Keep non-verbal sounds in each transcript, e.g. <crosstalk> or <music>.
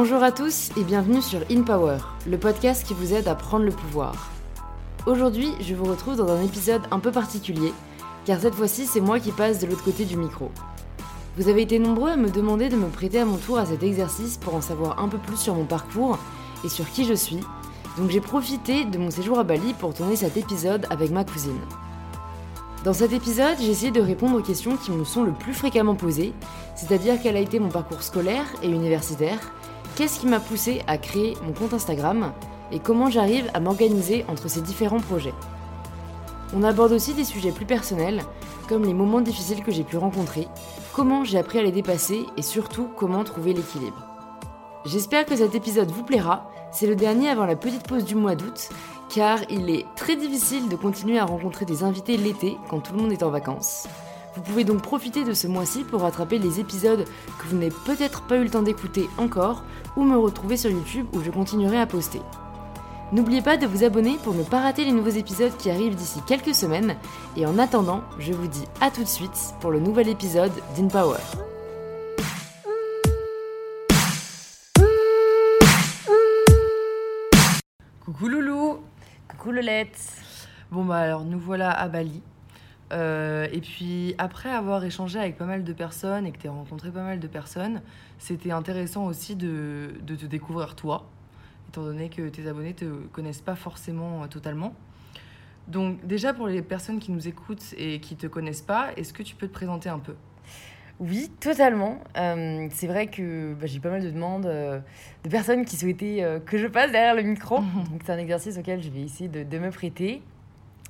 Bonjour à tous et bienvenue sur In Power, le podcast qui vous aide à prendre le pouvoir. Aujourd'hui, je vous retrouve dans un épisode un peu particulier, car cette fois-ci, c'est moi qui passe de l'autre côté du micro. Vous avez été nombreux à me demander de me prêter à mon tour à cet exercice pour en savoir un peu plus sur mon parcours et sur qui je suis, donc j'ai profité de mon séjour à Bali pour tourner cet épisode avec ma cousine. Dans cet épisode, j'ai essayé de répondre aux questions qui me sont le plus fréquemment posées, c'est-à-dire quel a été mon parcours scolaire et universitaire, qu'est-ce qui m'a poussé à créer mon compte Instagram et comment j'arrive à m'organiser entre ces différents projets? On aborde aussi des sujets plus personnels, comme les moments difficiles que j'ai pu rencontrer, comment j'ai appris à les dépasser et surtout comment trouver l'équilibre. J'espère que cet épisode vous plaira, c'est le dernier avant la petite pause du mois d'août, car il est très difficile de continuer à rencontrer des invités l'été quand tout le monde est en vacances. Vous pouvez donc profiter de ce mois-ci pour rattraper les épisodes que vous n'avez peut-être pas eu le temps d'écouter encore ou me retrouver sur YouTube où je continuerai à poster. N'oubliez pas de vous abonner pour ne pas rater les nouveaux épisodes qui arrivent d'ici quelques semaines et en attendant, je vous dis à tout de suite pour le nouvel épisode d'InPower. Coucou Loulou Coucou Lolette Bon bah alors nous voilà à Bali. Euh, et puis après avoir échangé avec pas mal de personnes et que tu as rencontré pas mal de personnes, c'était intéressant aussi de, de, te découvrir toi, étant donné que tes abonnés te connaissent pas forcément euh, totalement. Donc déjà pour les personnes qui nous écoutent et qui te connaissent pas, est-ce que tu peux te présenter un peu? Oui, totalement. Euh, c'est vrai que bah, j'ai pas mal de demandes de personnes qui souhaitaient que je passe derrière le micro. <laughs> Donc c'est un exercice auquel je vais essayer de, de me prêter.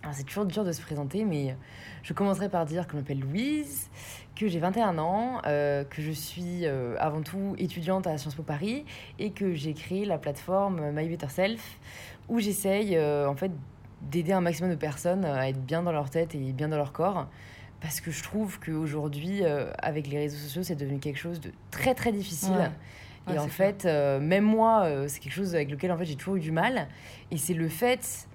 Alors c'est toujours dur de se présenter, mais je commencerai par dire que je m'appelle Louise, que j'ai 21 ans, euh, que je suis euh, avant tout étudiante à Sciences Po Paris et que j'ai créé la plateforme My Better Self où j'essaye euh, en fait d'aider un maximum de personnes à être bien dans leur tête et bien dans leur corps parce que je trouve qu'aujourd'hui avec les réseaux sociaux c'est devenu quelque chose de très très difficile. et en fait, même moi, c'est quelque chose avec lequel en fait j'ai toujours eu du mal. Et c'est le fait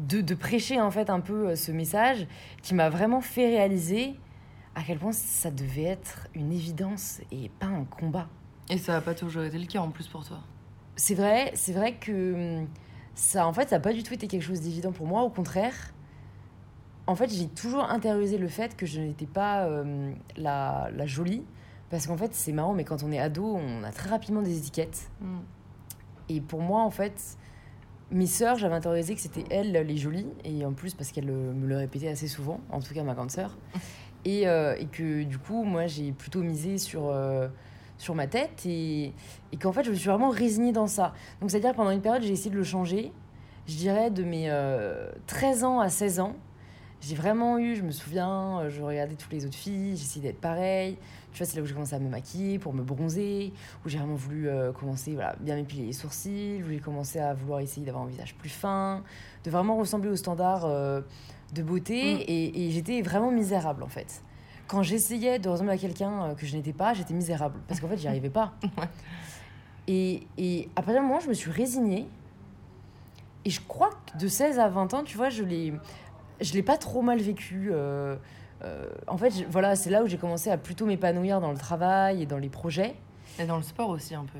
de, prêcher en fait un peu euh, ce message qui m'a vraiment fait réaliser à quel point ça devait être une évidence et pas un combat. Et ça n'a pas toujours été le cas en plus pour toi. C'est vrai, c'est vrai que hum, ça en fait ça n'a pas du tout été quelque chose d'évident pour moi, au contraire. En fait, j'ai toujours intériorisé le fait que je n'étais pas hum, la, la, jolie parce qu'en fait, c'est marrant mais quand on est ado, on a très rapidement des étiquettes. Mm. Et pour moi en fait, mes sœurs, j'avais intériorisé que c'était elles les jolies, et en plus parce qu'elles me le répétaient assez souvent, en tout cas ma grande sœur. <laughs> Et, euh, et que du coup, moi j'ai plutôt misé sur, euh, sur ma tête, et, et qu'en fait je me suis vraiment résignée dans ça. Donc c'est-à-dire pendant une période, j'ai essayé de le changer, je dirais de mes 13 euh, ans à 16 ans. J'ai vraiment eu, je me souviens, je regardais toutes les autres filles, j'essayais d'être pareil. Tu vois, c'est là où j'ai commencé à me maquiller pour me bronzer, où j'ai vraiment voulu euh, commencer, voilà, bien m'épiler les sourcils, où j'ai commencé à vouloir essayer d'avoir un visage plus fin, de vraiment ressembler aux standards euh, de beauté. Mm. Et, j'étais vraiment misérable, en fait. Quand j'essayais de ressembler à quelqu'un euh, que je n'étais pas, j'étais misérable, parce qu'en fait, j'y arrivais pas. <laughs> et, et à partir d'un moment, je me suis résignée. Et je crois que de 16 à 20 ans, tu vois, je l'ai, je l'ai pas trop mal vécu. Euh, en fait, voilà, c'est là où j'ai commencé à plutôt m'épanouir dans le travail et dans les projets. Et dans le sport aussi un peu.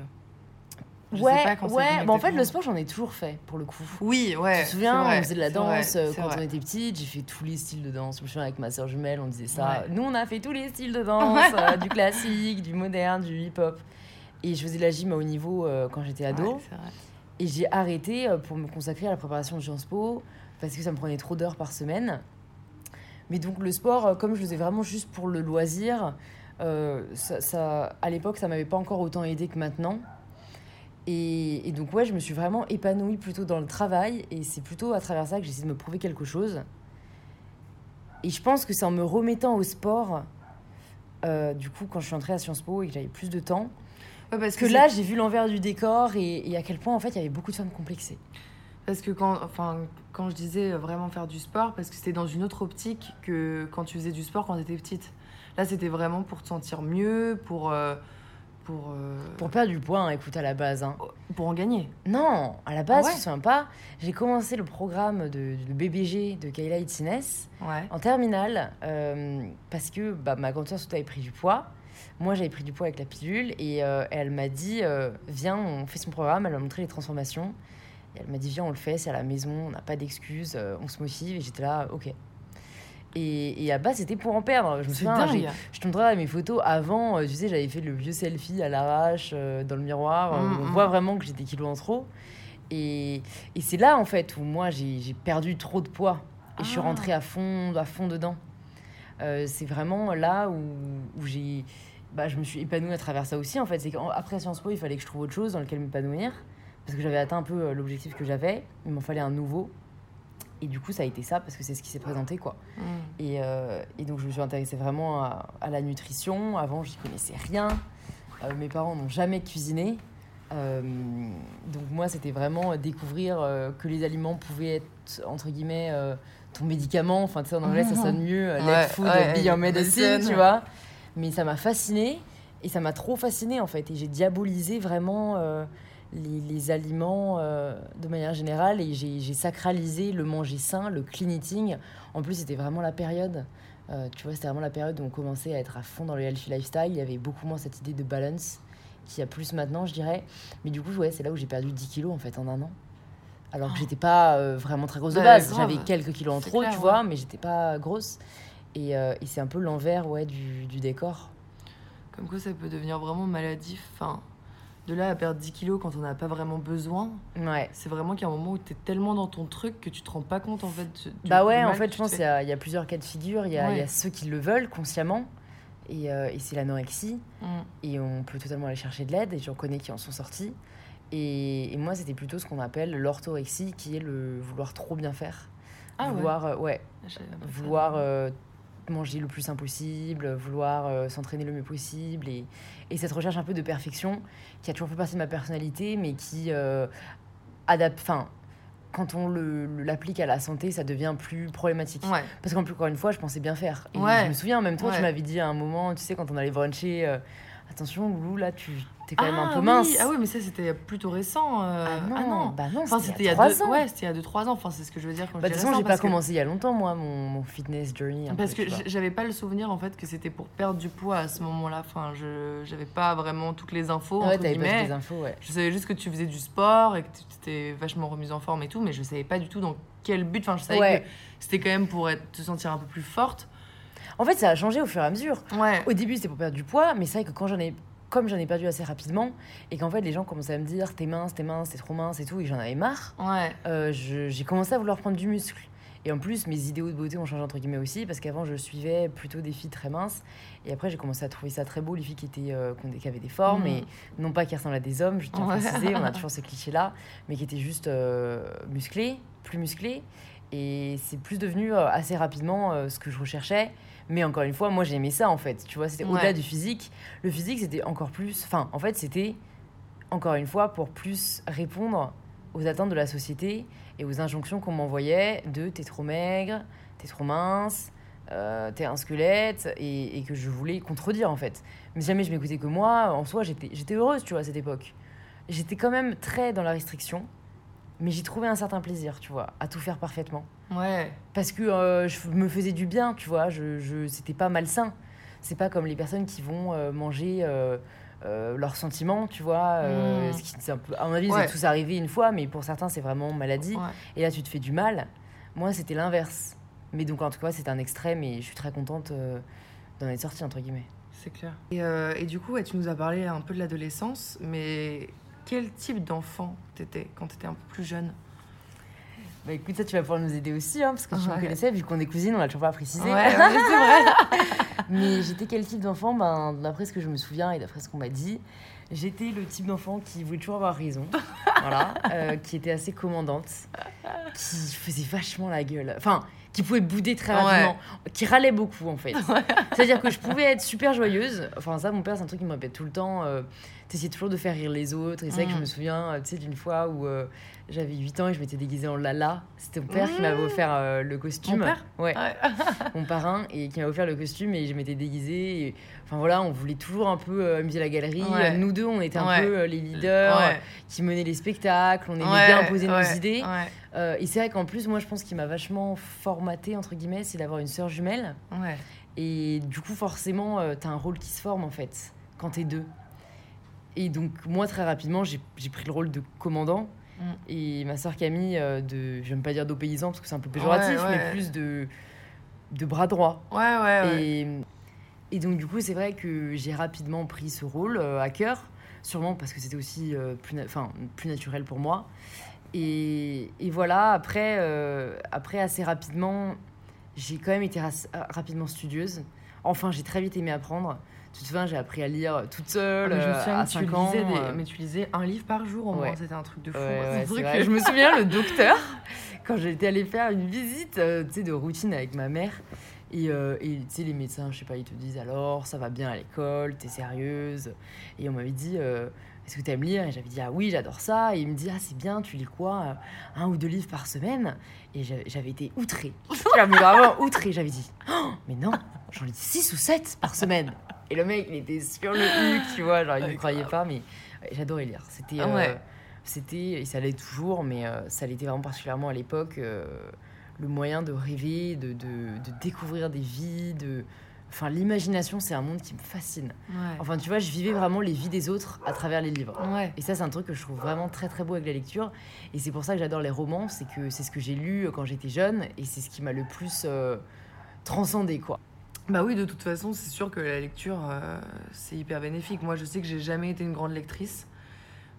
Je ouais, sais pas ouais. en fait, le sport, j'en ai toujours fait, pour le coup. Oui, ouais. Tu te souviens, on faisait de la danse euh, quand on était petite. J'ai fait tous les styles de danse. Je me souviens avec ma soeur jumelle, on disait ça. Nous, on a fait tous les styles de danse, euh, du classique, du moderne, du hip-hop. Et je faisais de la gym à haut niveau quand j'étais ado. et j'ai arrêté pour me consacrer à la préparation de Sciences Po parce que ça me prenait trop d'heures par semaine. Mais donc le sport, euh, comme je le faisais vraiment juste pour le loisir, euh, ça, à l'époque, ça m'avait pas encore autant aidé que maintenant. Et, donc ouais, je me suis vraiment épanouie plutôt dans le travail, et c'est plutôt à travers ça que j'essaie de me prouver quelque chose. Et je pense que c'est en me remettant au sport, euh, du coup, quand je suis entrée à Sciences Po et que j'avais plus de temps, parce que, là, j'ai vu l'envers du décor et, et, à quel point, en fait, il y avait beaucoup de femmes complexées. Parce que quand, enfin, quand je disais vraiment faire du sport, parce que c'était dans une autre optique que quand tu faisais du sport quand tu étais petite. Là, c'était vraiment pour te sentir mieux, pour. Euh, pour, euh, pour perdre du poids, hein, écoute, à la base. Hein. Pour en gagner Non, à la base, ah je me pas. J'ai commencé le programme de, BBG de Kayla Itzines en terminale euh, parce que bah, ma grande soeur surtout avait pris du poids. moi, j'avais pris du poids avec la pilule et euh, elle m'a dit euh, Viens, on fait son programme. Elle m'a montré les transformations. Et elle m'a dit Viens, on le fait, c'est à la maison, on n'a pas d'excuses, euh, on se motive. Et j'étais là, ok. Et, et à bas, c'était pour en perdre. Je me C'est souviens, je te montrerai mes photos avant. euh, tu sais, j'avais fait le vieux selfie à l'arrache euh, dans le miroir. euh, Mm, où on mm. voit vraiment que j'ai des kilos en trop. Et, et c'est là, en fait, où moi, j'ai perdu trop de poids. Et je suis Ah. rentrée à fond, à fond dedans. Euh, c'est vraiment là où, où j'ai. Bah, je me suis épanouie à travers ça aussi, en fait. C'est qu'après Sciences Po, il fallait que je trouve autre chose dans lequel m'épanouir. Parce que j'avais atteint un peu euh, l'objectif que j'avais. Il m'en fallait un nouveau. Et du coup, ça a été ça, parce que c'est ce qui s'est présenté, quoi. Mm. Et, euh, et donc, je me suis intéressée vraiment à, à la nutrition. Avant, j'y connaissais rien. Euh, mes parents n'ont jamais cuisiné. Euh, donc, moi, c'était vraiment découvrir que les aliments pouvaient être, entre guillemets, ton médicament. Enfin, tu sais, en anglais, ça sonne mieux. euh, Ouais, food, ouais, be your medicine, tu vois. Mais ça m'a fascinée. Et ça m'a trop fascinée, en fait. Et j'ai diabolisé vraiment les, les aliments euh, de manière générale. Et j'ai sacralisé le manger sain, le clean eating. En plus, c'était vraiment la période. euh, tu vois, c'était vraiment la période où on commençait à être à fond dans le healthy lifestyle. Il y avait beaucoup moins cette idée de balance qu'il y a plus maintenant, je dirais. Mais du coup, ouais, c'est là où j'ai perdu 10 kilos en fait en un an. Alors que j'étais pas euh, vraiment très grosse de Bah, base. J'avais quelques kilos en trop, clair, tu ouais. vois, mais j'étais pas grosse. Et, et c'est un peu l'envers ouais, du, du décor. Comme quoi, ça peut devenir vraiment maladif. Enfin, de là à perdre 10 kilos quand on n'a pas vraiment besoin, Ouais. c'est vraiment qu'il y a un moment où tu es tellement dans ton truc que tu te rends pas compte en fait. du- Bah ouais, en fait, je pense qu'il y, a- il y a plusieurs cas de figure. Il y, a- il y a Ouais. ceux qui le veulent consciemment, et, euh, et c'est l'anorexie. Mm. Et on peut totalement aller chercher de l'aide, et j'en connais qui en sont sortis. Et, et moi, c'était plutôt ce qu'on appelle l'orthorexie, qui est le vouloir trop bien faire. Ah ouais. vouloir, euh, ouais, vouloir euh, manger le plus sain possible, vouloir euh, s'entraîner le mieux possible. Et, et cette recherche un peu de perfection, qui a toujours fait partie de ma personnalité, mais qui euh, adapte. Enfin, quand on l'applique à la santé, ça devient plus problématique. Ouais. Parce qu'en plus, encore une fois, je pensais bien faire. Et Ouais. je me souviens, même toi, Ouais. tu m'avais dit à un moment, tu sais, quand on allait bruncher, euh, attention, Loulou, là, tu es quand même un Ah peu oui. mince. Ah oui, mais ça c'était plutôt récent. euh, Ah non, bah non, Enfin, c'était il y a trois trois ans. Ouais, c'était il y a 2-3 ans. Enfin, c'est ce que je veux dire quand Bah, je de dis toute façon, j'ai pas que- commencé il y a longtemps, moi, mon, mon fitness journey. Parce peu, que j'avais pas le souvenir en fait que c'était pour perdre du poids à ce moment-là. Enfin, je j'avais pas vraiment toutes les infos Ouais, entre t'avais pas toutes les infos, ouais. Je savais juste que tu faisais du sport et que tu t'étais vachement remise en forme et tout, mais je savais pas du tout dans quel but. Enfin, je savais Ouais. que c'était quand même pour être, te sentir un peu plus forte. En fait, ça a changé au fur et à mesure. Ouais. Au début, c'était pour perdre du poids, mais c'est vrai que quand j'en ai. Comme j'en ai perdu assez rapidement, et qu'en fait les gens commençaient à me dire t'es mince, t'es mince, t'es trop mince et tout, et j'en avais marre, Ouais. euh, j'ai commencé à vouloir prendre du muscle. Et en plus, mes idéaux de beauté ont changé entre guillemets aussi, parce qu'avant je suivais plutôt des filles très minces, et après j'ai commencé à trouver ça très beau, les filles qui, étaient, euh, qui avaient des formes, Mhm. et non pas qui ressemblent à des hommes, je tiens à préciser, on a toujours <laughs> ce cliché-là, mais qui étaient juste euh, musclées, plus musclées, et c'est plus devenu euh, assez rapidement ce que je recherchais. Mais encore une fois, moi j'aimais ça en fait, tu vois, c'était Ouais. au-delà du physique. Le physique c'était encore plus, enfin en fait c'était encore une fois pour plus répondre aux attentes de la société et aux injonctions qu'on m'envoyait de t'es trop maigre, t'es trop mince, euh, t'es un squelette et, et que je voulais contredire en fait. Mais jamais je m'écoutais que moi, en soi j'étais j'étais heureuse tu vois à cette époque. J'étais quand même très dans la restriction, mais j'y trouvais un certain plaisir tu vois, à tout faire parfaitement Ouais. parce que euh, je me faisais du bien, tu vois. Je, je, c'était pas malsain. C'est pas comme les personnes qui vont euh, manger euh, leurs sentiments, tu vois. euh, Mm. ce qui, c'est un peu, à mon avis, Ouais. c'est tous arrivé une fois, mais pour certains, c'est vraiment maladie. Ouais. Et là, tu te fais du mal. Moi, c'était l'inverse. Mais donc, en tout cas, c'est un extrême et je suis très contente d'en être sortie, entre guillemets. C'est clair. Et, et du coup, ouais, tu nous as parlé un peu de l'adolescence, mais quel type d'enfant t'étais quand t'étais un peu plus jeune Bah écoute, ça, tu vas pouvoir nous aider aussi, hein, parce que tu me Ouais. connaissais, vu qu'on est cousines, on l'a toujours pas précisé. Ouais, ouais, c'est vrai. <laughs> Mais j'étais quel type d'enfant? Ben, D'après ce que je me souviens et d'après ce qu'on m'a dit, j'étais le type d'enfant qui voulait toujours avoir raison, <laughs> voilà, euh, qui était assez commandante, qui faisait vachement la gueule, enfin, qui pouvait bouder très Ouais. rapidement, qui râlait beaucoup en fait. C'est-à-dire que je pouvais être super joyeuse, enfin ça mon père c'est un truc qu'il me répète tout le temps, euh, essayais toujours de faire rire les autres. Et c'est vrai que je Mm. me souviens, euh, tu sais, d'une fois où euh, j'avais 8 ans et je m'étais déguisée en Lala. C'était mon père qui m'avait offert euh, le costume. Mon père Ouais, <laughs> mon parrain, et qui m'avait offert le costume et je m'étais déguisée. Et, enfin voilà, on voulait toujours un peu euh, amuser la galerie. Ouais. Nous deux, on était un Ouais. peu les leaders qui menaient les spectacles. On aimait bien imposer nos idées. Et c'est vrai qu'en plus, moi, je pense qu'il m'a vachement formaté, entre guillemets, c'est d'avoir une sœur jumelle. Ouais. Et du coup, forcément, euh, t'as un rôle qui se forme, en fait, quand t'es deux. Et donc, moi, très rapidement, j'ai pris le rôle de commandant. Mm. Et ma sœur Camille, euh, de, j'aime pas dire d'opaysan, parce que c'est un peu péjoratif, Ouais, ouais. mais plus de, de bras droit. Ouais, ouais, ouais. Et, et donc, du coup, c'est vrai que j'ai rapidement pris ce rôle euh, à cœur, sûrement parce que c'était aussi euh, plus, na- plus naturel pour moi. Et, et voilà, après, euh, après, assez rapidement, j'ai quand même été rapidement studieuse. Enfin, j'ai très vite aimé apprendre. Tu te souviens, j'ai appris à lire toute Ah, seule mais je me euh, souviens à que tu 5 ans. des- euh, mais tu lisais un livre par jour au moins, c'était un truc de fou. Ouais, que- Je me souviens, le <laughs> docteur, quand j'étais allée faire une visite euh, tu de routine avec ma mère, et, euh, et tu sais, les médecins, je sais pas, ils te disent alors, ça va bien à l'école, t'es sérieuse? Et on m'avait dit, euh, est-ce que t'aimes lire? Et j'avais dit, ah oui, j'adore ça. Et il me dit, ah c'est bien, tu lis quoi? Un ou deux livres par semaine Et j'avais j'avais été outrée. <laughs> J'avais vraiment outrée. J'avais dit, Oh, mais non, j'en lis six ou sept par semaine. Et le mec, il était sur le huc, tu vois, genre il ne Ouais, croyait pas, mais j'adorais lire. C'était. Ah euh, c'était, et ça l'est toujours, mais euh, ça l'était vraiment particulièrement à l'époque, euh, le moyen de rêver, de, de, de découvrir des vies, de... Enfin, l'imagination, c'est un monde qui me fascine. Ouais. Enfin, tu vois, je vivais vraiment les vies des autres à travers les livres. Ouais. Et ça, c'est un truc que je trouve vraiment très très beau avec la lecture. Et c'est pour ça que j'adore les romans, c'est que c'est ce que j'ai lu quand j'étais jeune, et c'est ce qui m'a le plus transcendé, quoi. Bah oui, de toute façon, c'est sûr que la lecture, euh, c'est hyper bénéfique. Moi, je sais que j'ai jamais été une grande lectrice.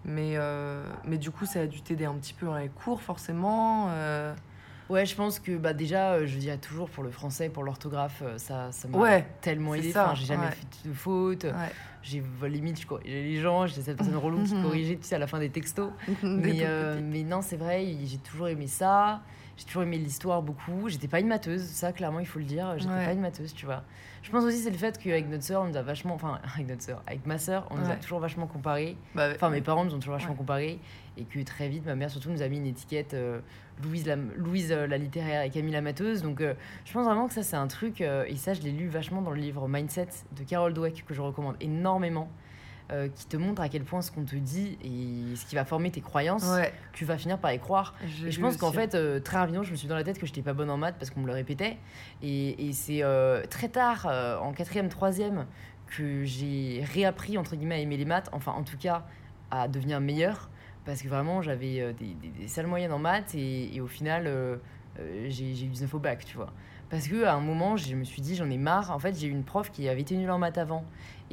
Mais, euh, mais du coup, ça a dû t'aider un petit peu dans les cours, forcément. euh. Ouais, je pense que bah, déjà, euh, je dirais toujours pour le français, pour l'orthographe, ça ça m'a Ouais, tellement aidé. Enfin, j'ai jamais ouais. fait de. Ouais. J'ai limite, je les gens, j'étais cette personne relou qui <laughs> corrigeait, tu sais, à la fin des textos. <laughs> Des Mais, mais non, c'est vrai, j'ai toujours aimé ça. J'ai toujours aimé l'histoire beaucoup. J'étais pas une matheuse, ça, clairement, il faut le dire. J'étais Ouais. pas une matheuse, tu vois. Je pense aussi c'est le fait qu'avec notre sœur, on nous a vachement. Enfin, <laughs> avec notre sœur, avec ma sœur, on nous a toujours vachement comparé. Bah, Enfin, mes parents nous ont toujours vachement Ouais. comparé. Et que très vite, ma mère surtout nous a mis une étiquette euh, Louise, la, Louise euh, la littéraire et Camille la matheuse. Donc, euh, je pense vraiment que ça, c'est un truc. et ça, je l'ai lu vachement dans le livre Mindset de Carol Dweck, que je recommande énormément. Euh, qui te montre à quel point ce qu'on te dit et ce qui va former tes croyances, Ouais. tu vas finir par y croire. j'ai Et je pense qu'en fait, euh, très rapidement, je me suis dans la tête que j'étais pas bonne en maths parce qu'on me le répétait. Et, et c'est euh, très tard, en quatrième, troisième, que j'ai réappris, entre guillemets, à aimer les maths. Enfin, en tout cas, à devenir meilleure. Parce que vraiment, j'avais des, des, moyennes en maths. Et, et au final, euh, j'ai j'ai eu 19 au bac, tu vois. Parce que à un moment, je me suis dit, j'en ai marre. En fait, j'ai eu une prof qui avait été nulle en maths avant.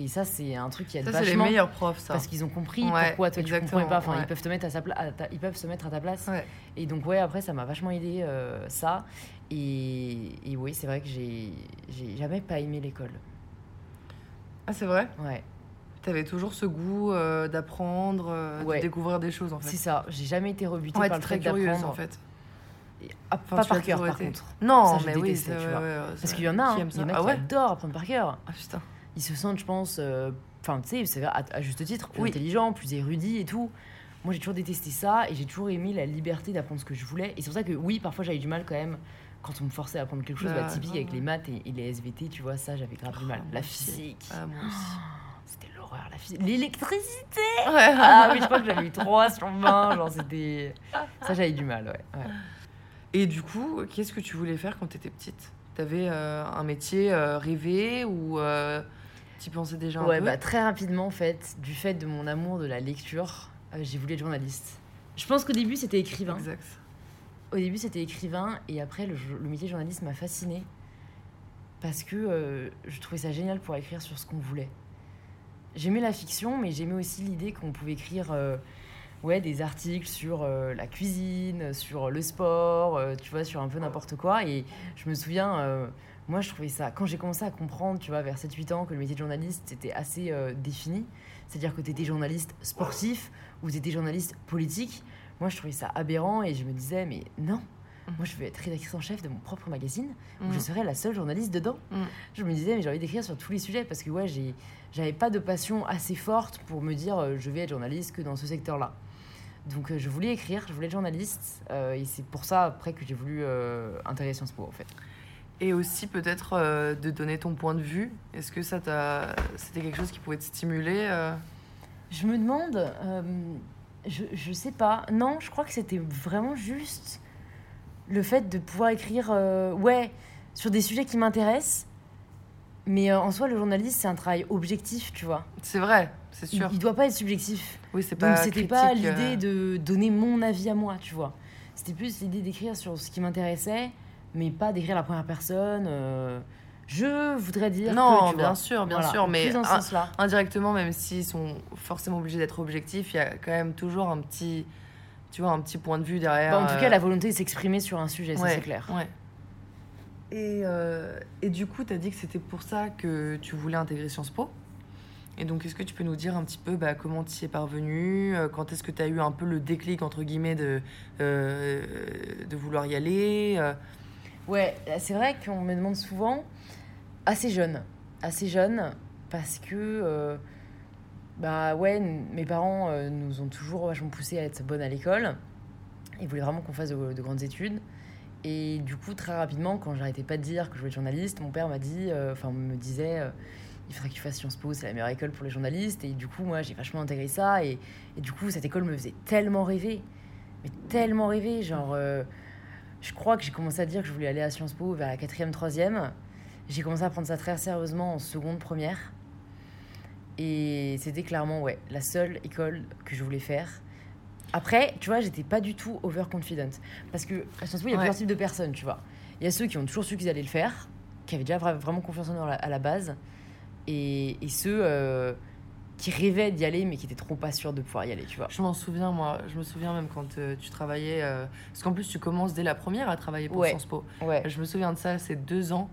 Et ça, c'est un truc qui aide Ça, c'est les vachement. meilleurs profs, ça. Parce qu'ils ont compris Ouais, pourquoi toi tu comprenais pas. Enfin, ouais. ils peuvent te mettre à sa pla- à ta- ils peuvent se mettre à ta place. Ouais. Et donc ouais, après ça m'a vachement aidé euh, ça. Et, et oui, c'est vrai que j'ai j'ai jamais pas aimé l'école. Ah, c'est vrai? Ouais, T'avais toujours ce goût euh, d'apprendre, euh, de découvrir des choses, en c'est fait. ça. J'ai jamais été rebutée par le très fait curieuse, d'apprendre. en fait. Ah, Enfin, pas par cœur par contre. Non, Ça, mais oui, détestais, ça, tu vois. Parce qu'il y en a, hein, il y en a Ah qui adorent apprendre par cœur. Ah putain. Ils se sentent, je pense, euh, enfin tu sais, à, à juste titre, plus Oui. intelligents, plus érudits et tout. Moi j'ai toujours détesté ça et j'ai toujours aimé la liberté d'apprendre ce que je voulais. Et c'est pour ça que oui, parfois j'avais du mal quand même quand on me forçait à apprendre quelque chose, Bah, bah, typique avec les maths et, et les SVT, tu vois, ça j'avais grave du mal. Oh, La physique, Ah, moi aussi. c'était l'horreur, la physique. L'électricité Ouais. Ah oui, je crois que j'avais eu 3 sur 20, genre c'était... <laughs> Ça j'avais du mal, ouais. ouais. Et du coup, qu'est-ce que tu voulais faire quand t'étais petite? T'avais euh, un métier euh, rêvé ou euh, t'y pensais déjà un Ouais, peu bah très rapidement, en fait, du fait de mon amour de la lecture, euh, j'ai voulu être journaliste. Je pense qu'au début c'était écrivain. Exact. Au début, c'était écrivain, et après, le, le métier de journaliste m'a fasciné parce que euh, je trouvais ça génial pour écrire sur ce qu'on voulait. J'aimais la fiction, mais j'aimais aussi l'idée qu'on pouvait écrire euh, ouais, des articles sur euh, la cuisine, sur le sport, euh, tu vois, sur un peu n'importe quoi. Et je me souviens, moi, je trouvais ça, quand j'ai commencé à comprendre, tu vois, vers 7-8 ans, que le métier de journaliste, c'était assez euh, défini, c'est-à-dire que tu étais journaliste sportif ou tu étais journaliste politique, moi, je trouvais ça aberrant et je me disais, mais non, Moi, je veux être rédactrice en chef de mon propre magazine, où Mm. je serais la seule journaliste dedans. Mm. Je me disais, mais j'ai envie d'écrire sur tous les sujets, parce que ouais, j'ai, j'avais pas de passion assez forte pour me dire, euh, je vais être journaliste que dans ce secteur-là. Donc, euh, je voulais écrire, je voulais être journaliste, euh, et c'est pour ça, après, que j'ai voulu intégrer Sciences Po, en fait. Et aussi peut-être euh, de donner ton point de vue. Est-ce que ça t'a... c'était quelque chose qui pouvait te stimuler euh? Je me demande, euh, je, je sais pas. Non, je crois que c'était vraiment juste le fait de pouvoir écrire, ouais, sur des sujets qui m'intéressent. Mais en soi, le journaliste, c'est un travail objectif, tu vois. C'est vrai, c'est Il, sûr. il doit pas être subjectif. Oui, c'est Donc pas c'était pas l'idée de donner mon avis à moi, tu vois. C'était plus l'idée d'écrire sur ce qui m'intéressait, mais pas d'écrire la première personne. euh, je voudrais dire Non, que, bien vois. sûr, bien Voilà, sûr, mais un- indirectement, même s'ils sont forcément obligés d'être objectifs, il y a quand même toujours un petit, tu vois, un petit point de vue derrière. Bah, en tout euh, cas, la volonté de s'exprimer sur un sujet, ça c'est clair. Ouais. Et, euh, et du coup, tu as dit que c'était pour ça que tu voulais intégrer Sciences Po. Et donc, est-ce que tu peux nous dire un petit peu bah, comment tu y es parvenu euh, Quand est-ce que tu as eu un peu le déclic, entre guillemets, de, euh, de vouloir y aller euh, Ouais, c'est vrai qu'on me demande souvent, assez jeune, assez jeune, parce que, euh, bah ouais, mes parents euh, nous ont toujours vachement poussé à être bonnes à l'école. Ils voulaient vraiment qu'on fasse de, de grandes études. Et du coup, très rapidement, quand j'arrêtais pas de dire que je voulais être journaliste, mon père m'a dit, euh, enfin, me disait, euh, il faudrait que tu fasses Sciences Po, c'est la meilleure école pour les journalistes. Et du coup, moi, j'ai vachement intégré ça. Et, et du coup, cette école me faisait tellement rêver. Mais tellement rêver. Genre, euh, je crois que j'ai commencé à dire que je voulais aller à Sciences Po vers la quatrième, troisième. J'ai commencé à prendre ça très sérieusement en seconde, première. Et c'était clairement, ouais, la seule école que je voulais faire. Après, tu vois, j'étais pas du tout overconfident. Parce que à Sciences Po, il y a Ouais. plusieurs types de personnes, tu vois. Il y a ceux qui ont toujours su qu'ils allaient le faire, qui avaient déjà vra- vraiment confiance en eux à la- à la base. Et, et ceux euh, qui rêvaient d'y aller, mais qui étaient trop pas sûrs de pouvoir y aller, tu vois. Je m'en souviens, moi. Je me souviens même quand euh, tu travaillais. euh, Parce qu'en plus, tu commences dès la première à travailler pour Ouais. Sciences Po. Ouais. Je me souviens de ça, ces deux ans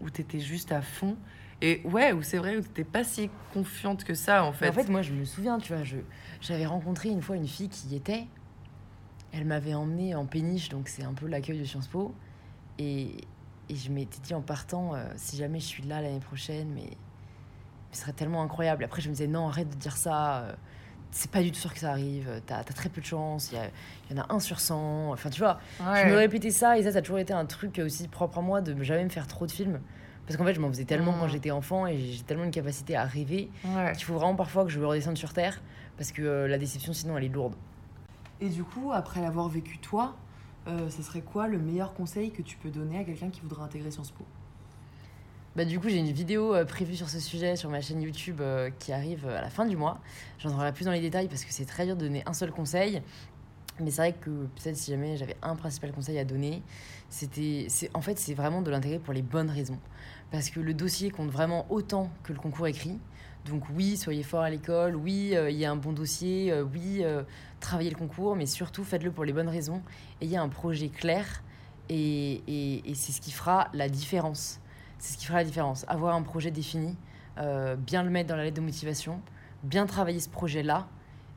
où tu étais juste à fond. Et ouais, où c'est vrai, où tu pas si confiante que ça, en Mais fait. En fait, moi, je me souviens, tu vois, je, j'avais rencontré une fois une fille qui y était. Elle m'avait emmenée en péniche, donc c'est un peu l'accueil de Sciences Po. Et, et je m'étais dit en partant, euh, si jamais je suis là l'année prochaine, mais ce serait tellement incroyable. Après, je me disais, non, arrête de dire ça. euh, C'est pas du tout sûr que ça arrive. T'as as très peu de chance. Il y, a- il y en a un sur 100. Enfin, tu vois, Ouais. je me répétais ça et ça, ça a toujours été un truc aussi propre à moi de jamais me faire trop de films. Parce qu'en fait, je m'en faisais tellement Mm. quand j'étais enfant et j'ai tellement une capacité à rêver Ouais. qu'il faut vraiment parfois que je me redescende sur terre parce que euh, la déception sinon elle est lourde. Et du coup, après l'avoir vécu toi, euh, ça serait quoi le meilleur conseil que tu peux donner à quelqu'un qui voudrait intégrer Sciences Po? Bah du coup j'ai une vidéo euh, prévue sur ce sujet sur ma chaîne YouTube euh, qui arrive euh, à la fin du mois. J'entrerai plus dans les détails parce que c'est très dur de donner un seul conseil. Mais c'est vrai que peut-être si jamais j'avais un principal conseil à donner, c'était, c'est, en fait c'est vraiment de l'intégrer pour les bonnes raisons. Parce que le dossier compte vraiment autant que le concours écrit. Donc oui, soyez fort à l'école, oui, il y a un bon dossier, oui, travaillez le concours, mais surtout faites-le pour les bonnes raisons. Ayez un projet clair et- et c'est ce qui fera la différence. C'est ce qui fera la différence. Avoir un projet défini, euh, bien le mettre dans la lettre de motivation, bien travailler ce projet-là,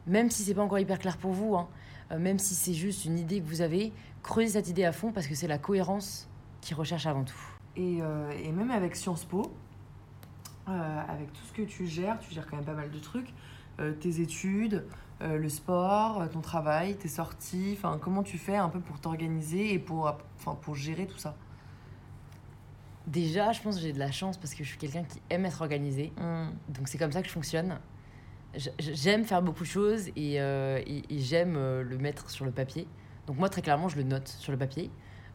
même si c'est pas encore hyper clair pour vous, hein, euh, même si c'est juste une idée que vous avez, creusez cette idée à fond parce que c'est la cohérence qui recherche avant tout. et, euh, et même avec Sciences Po, avec tout ce que tu gères, tu gères quand même pas mal de trucs, tes études, le sport, ton travail, tes sorties, comment tu fais un peu pour t'organiser et pour, pour gérer tout ça? Déjà, je pense que j'ai de la chance parce que je suis quelqu'un qui aime être organisé. Donc c'est comme ça que je fonctionne. J'aime faire beaucoup de choses et, euh, et- et j'aime euh, le mettre sur le papier. Donc moi, très clairement, je le note sur le papier.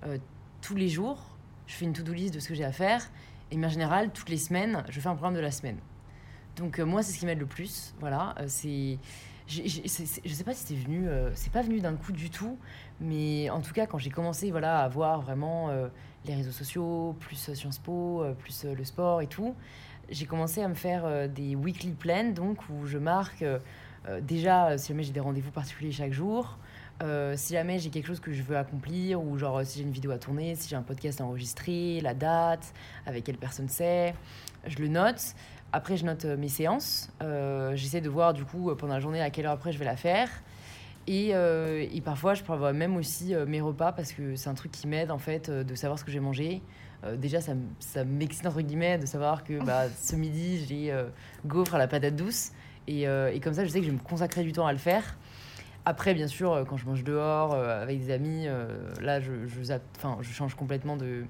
Euh, tous les jours, je fais une to-do list de ce que j'ai à faire. Et en général, toutes les semaines, je fais un programme de la semaine. Donc euh, moi, c'est ce qui m'aide le plus. Voilà, c'est... Je sais pas si c'est venu, euh, c'est pas venu d'un coup du tout, mais en tout cas quand j'ai commencé voilà à voir vraiment euh, les réseaux sociaux, plus euh, Sciences Po, euh, plus le sport et tout, j'ai commencé à me faire des weekly plans, donc où je marque déjà si jamais j'ai des rendez-vous particuliers chaque jour, si jamais j'ai quelque chose que je veux accomplir, ou genre si j'ai une vidéo à tourner, si j'ai un podcast à enregistrer, la date, avec quelle personne c'est, je le note. Après, je note euh, mes séances. Euh, J'essaie de voir du coup euh, pendant la journée à quelle heure après je vais la faire. Et, euh, et parfois, je prévois même aussi euh, mes repas parce que c'est un truc qui m'aide en fait euh, de savoir ce que j'ai mangé. Déjà, ça, ça m'excite entre guillemets de savoir que bah, <laughs> ce midi, j'ai gaufre à la patate douce. Et, et comme ça, je sais que je vais me consacrer du temps à le faire. Après, bien sûr, quand je mange dehors avec des amis, là, je, je, zappe- enfin, je change complètement de,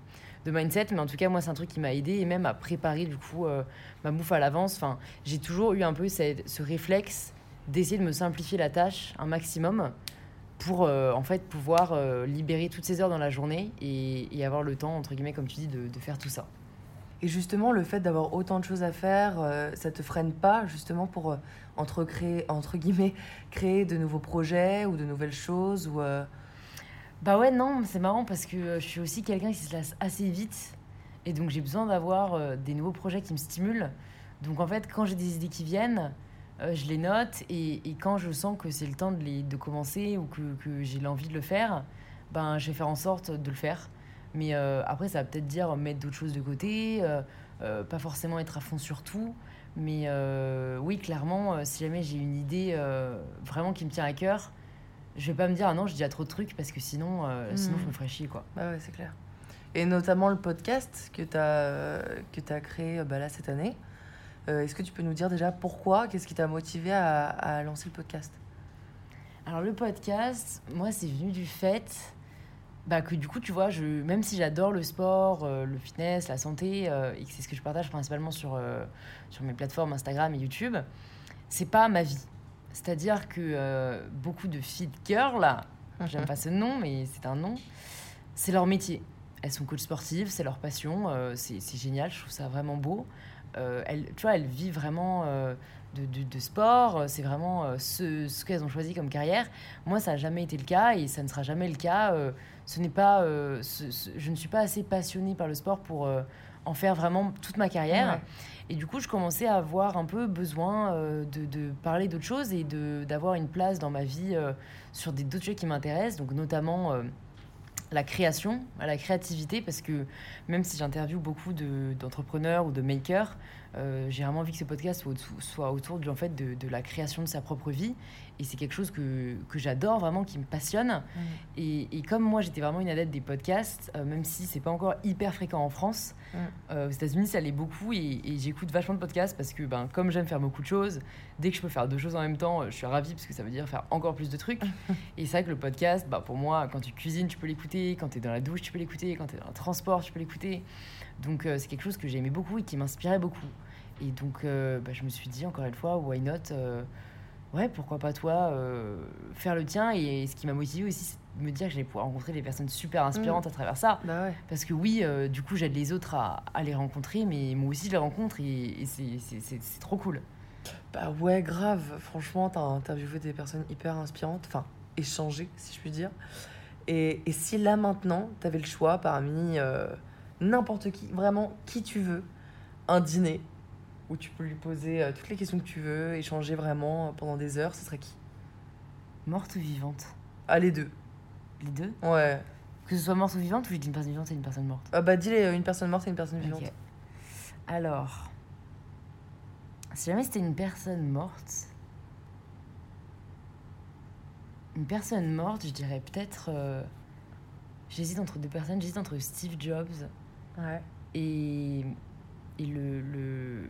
de mindset. Mais en tout cas, moi, c'est un truc qui m'a aidé et même à préparer du coup euh, ma bouffe à l'avance. Enfin, j'ai toujours eu un peu ce réflexe d'essayer de me simplifier la tâche un maximum pour euh, en fait pouvoir euh, libérer toutes ces heures dans la journée et, avoir le temps, entre guillemets, comme tu dis, de, faire tout ça. Et justement, le fait d'avoir autant de choses à faire, ça te freine pas justement pour, entre, créer, entre guillemets, créer de nouveaux projets ou de nouvelles choses ou, Bah ouais, non, c'est marrant parce que euh, je suis aussi quelqu'un qui se lasse assez vite. Et donc j'ai besoin d'avoir euh, des nouveaux projets qui me stimulent. Donc en fait, quand j'ai des idées qui viennent, euh, je les note. Et, quand je sens que c'est le temps de, les, de commencer ou que, que j'ai l'envie de le faire, ben, je vais faire en sorte de le faire. Mais après, ça va peut-être dire mettre d'autres choses de côté, pas forcément être à fond sur tout. Mais oui, clairement, si jamais j'ai une idée vraiment qui me tient à cœur, je vais pas me dire ah non j'ai déjà trop de trucs parce que sinon euh, sinon je me ferais chier quoi. Bah ouais, c'est clair. Et notamment le podcast que tu as, que as créé euh, bah, là cette année. Euh, Est-ce que tu peux nous dire déjà pourquoi? Qu'est-ce qui t'a motivé à, à lancer le podcast? Alors le podcast moi c'est venu du fait bah, que du coup tu vois je même si j'adore le sport euh, le fitness la santé euh, et que c'est ce que je partage principalement sur euh, sur mes plateformes Instagram et YouTube c'est pas ma vie c'est à dire que euh, beaucoup de fit girls j'aime pas ce nom mais c'est un nom c'est leur métier. Elles sont coach sportives c'est leur passion euh, c'est génial je trouve ça vraiment beau. Euh, elles, tu vois elles vivent vraiment de, de, de sport c'est vraiment ce, ce qu'elles ont choisi comme carrière. Moi ça n'a jamais été le cas et ça ne sera jamais le cas ce n'est pas ce- ce- je ne suis pas assez passionnée par le sport pour en faire vraiment toute ma carrière. Ouais. Et du coup je commençais à avoir un peu besoin euh, de, de parler d'autres choses et d'avoir une place dans ma vie euh, sur des d'autres sujets qui m'intéressent. Donc notamment euh, la création, la créativité, parce que même si j'interviewe beaucoup de- d'entrepreneurs ou de makers, euh, j'ai vraiment envie que ce podcast soit, autour- soit autour du, en fait, de, de la création de sa propre vie. Et c'est quelque chose que, que j'adore vraiment, qui me passionne. Et, et comme moi, j'étais vraiment une adepte des podcasts, euh, même si c'est pas encore hyper fréquent en France, Mm. euh, aux États-Unis, ça l'est beaucoup. Et, et j'écoute vachement de podcasts parce que, ben, comme j'aime faire beaucoup de choses, dès que je peux faire deux choses en même temps, je suis ravie parce que ça veut dire faire encore plus de trucs. <laughs> et c'est vrai que le podcast, bah, pour moi, quand tu cuisines, tu peux l'écouter. Quand tu es dans la douche, tu peux l'écouter. Quand tu es dans le transport, tu peux l'écouter. Donc, c'est quelque chose que j'aimais beaucoup et qui m'inspirait beaucoup. Et donc, euh, bah, je me suis dit, encore une fois, why not euh, Ouais, pourquoi pas toi euh, faire le tien Et ce qui m'a motivé aussi, c'est de me dire que j'allais pouvoir rencontrer des personnes super inspirantes à travers ça. Bah ouais. Parce que oui, du coup, j'aide les autres à, à les rencontrer, mais moi aussi, je les rencontre et, et c'est- trop cool. Bah ouais, grave. Franchement, t'as interviewé des personnes hyper inspirantes, enfin, échangé, si je puis dire. Et, et si là, maintenant, t'avais le choix parmi n'importe qui, vraiment qui tu veux, un dîner où tu peux lui poser euh, toutes les questions que tu veux, échanger vraiment euh, pendant des heures, ce serait qui? Morte ou vivante? Ah, les deux. Les deux? Ouais. Que ce soit morte ou vivante ou j'ai dit une personne vivante et une personne morte? Ah bah, dis-les, euh, une personne morte et une personne vivante. Ok. Alors, si jamais c'était une personne morte, une personne morte, je dirais peut-être. euh, J'hésite entre deux personnes, j'hésite entre Steve Jobs Ouais. et, et le, le,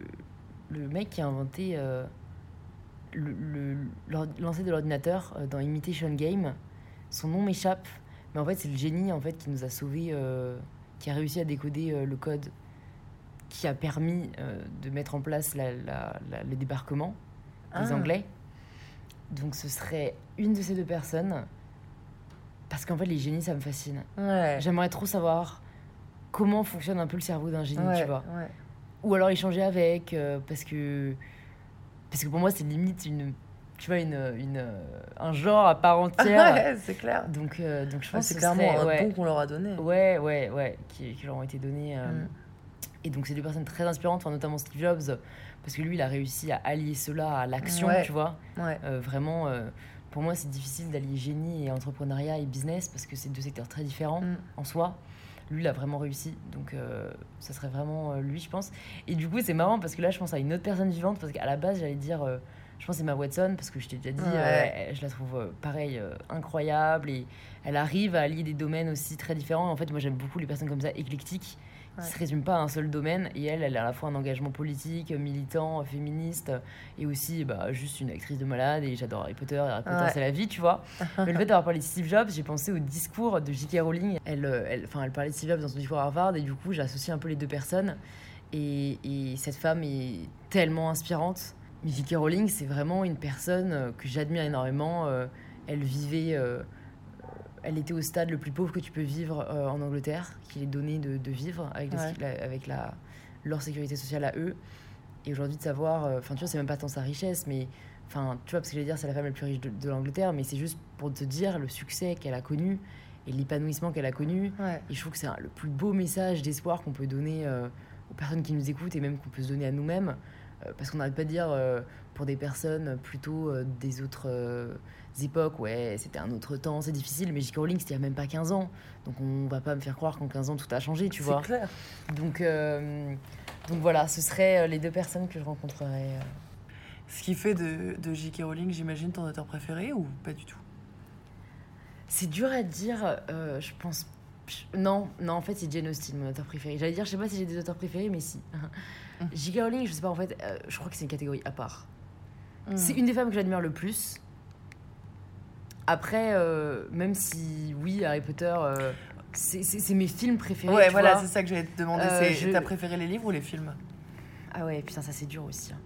le mec qui a inventé euh, le, lancer de l'ordinateur euh, dans Imitation Game. Son nom m'échappe, mais en fait c'est le génie en fait qui nous a sauvés, euh, qui a réussi à décoder euh, le code qui a permis de mettre en place la, la- la- le débarquement des Ah. Anglais. Donc ce serait une de ces deux personnes, parce qu'en fait les génies ça me fascine. Ouais. J'aimerais trop savoir comment fonctionne un peu le cerveau d'un génie, ouais, tu vois. ouais. Ou alors échanger avec, euh, parce que parce que pour moi c'est limite une, tu vois, une, une, euh, un genre à part <laughs> entière. ouais, c'est clair. donc, euh, donc je pense c'est que ce clairement serait- un ouais, don qu'on leur a donné. ouais, ouais, ouais, qui, qui leur ont été donnés. euh, Mm. Et donc c'est deux personnes très inspirantes, enfin, notamment Steve Jobs, parce que lui il a réussi à allier cela à l'action, Ouais. tu vois. Ouais. Vraiment, pour moi c'est difficile d'allier génie et entrepreneuriat et business, parce que c'est deux secteurs très différents Mm. en soi. Lui, il a vraiment réussi. Donc, euh, ça serait vraiment euh, lui, je pense. Et du coup, c'est marrant parce que là, je pense à une autre personne vivante. Parce qu'à la base, j'allais dire euh, Je pense c'est ma Watson, parce que je t'ai déjà dit, Ouais. je la trouve pareil, incroyable. Et elle arrive à allier des domaines aussi très différents. En fait, moi, j'aime beaucoup les personnes comme ça, éclectiques, Ouais. qui se résument pas à un seul domaine. Et elle, elle a à la fois un engagement politique, militant, féministe, et aussi bah, juste une actrice de malade. Et j'adore Harry Potter, Harry Potter, Ouais. c'est la vie, tu vois. <laughs> Mais le fait d'avoir parlé de Steve Jobs, j'ai pensé au discours de J.K. Rowling. Elle, euh, elle, elle parlait de Steve Jobs dans son discours à Harvard, et du coup, j'ai associé un peu les deux personnes. Et, et cette femme est tellement inspirante. Mais J.K. Rowling, c'est vraiment une personne euh, que j'admire énormément. Euh, Elle vivait. Elle était au stade le plus pauvre que tu peux vivre euh, en Angleterre, qu'il est donné de, de vivre avec, la- avec la, leur sécurité sociale à eux. Et aujourd'hui, de savoir. euh, Enfin, tu vois, c'est même pas tant sa richesse, mais. Enfin, tu vois, parce que je vais dire, c'est la femme la plus riche de, de l'Angleterre, mais c'est juste pour te dire le succès qu'elle a connu et l'épanouissement qu'elle a connu. Ouais. Et je trouve que c'est le plus beau message d'espoir qu'on peut donner euh, aux personnes qui nous écoutent et même qu'on peut se donner à nous-mêmes. Parce qu'on n'arrête pas de dire pour des personnes plutôt des autres époques, ouais, c'était un autre temps, c'est difficile, mais J.K. Rowling, c'était il y a même pas 15 ans. Donc on va pas me faire croire qu'en 15 ans tout a changé, tu vois. C'est clair. Donc, euh, donc voilà, ce seraient euh, les deux personnes que je rencontrerais. euh. Ce qui fait de, de J.K. Rowling, j'imagine, ton auteur préféré ou pas du tout? C'est dur à dire, euh, je pense. Non, non, en fait, c'est Jane Austen, mon auteur préféré. J'allais dire, je sais pas si j'ai des auteurs préférés, mais si. <laughs> J.K. Rowling, je sais pas, en fait, euh, je crois que c'est une catégorie à part. C'est Hmm. une des femmes que j'admire le plus. Après, euh, même si, oui, Harry Potter, euh, c'est mes films préférés. Ouais, tu voilà, c'est ça que j'allais te demander. Euh, je- T'as préféré les livres ou les films? Ah ouais, putain, ça c'est dur aussi. hein.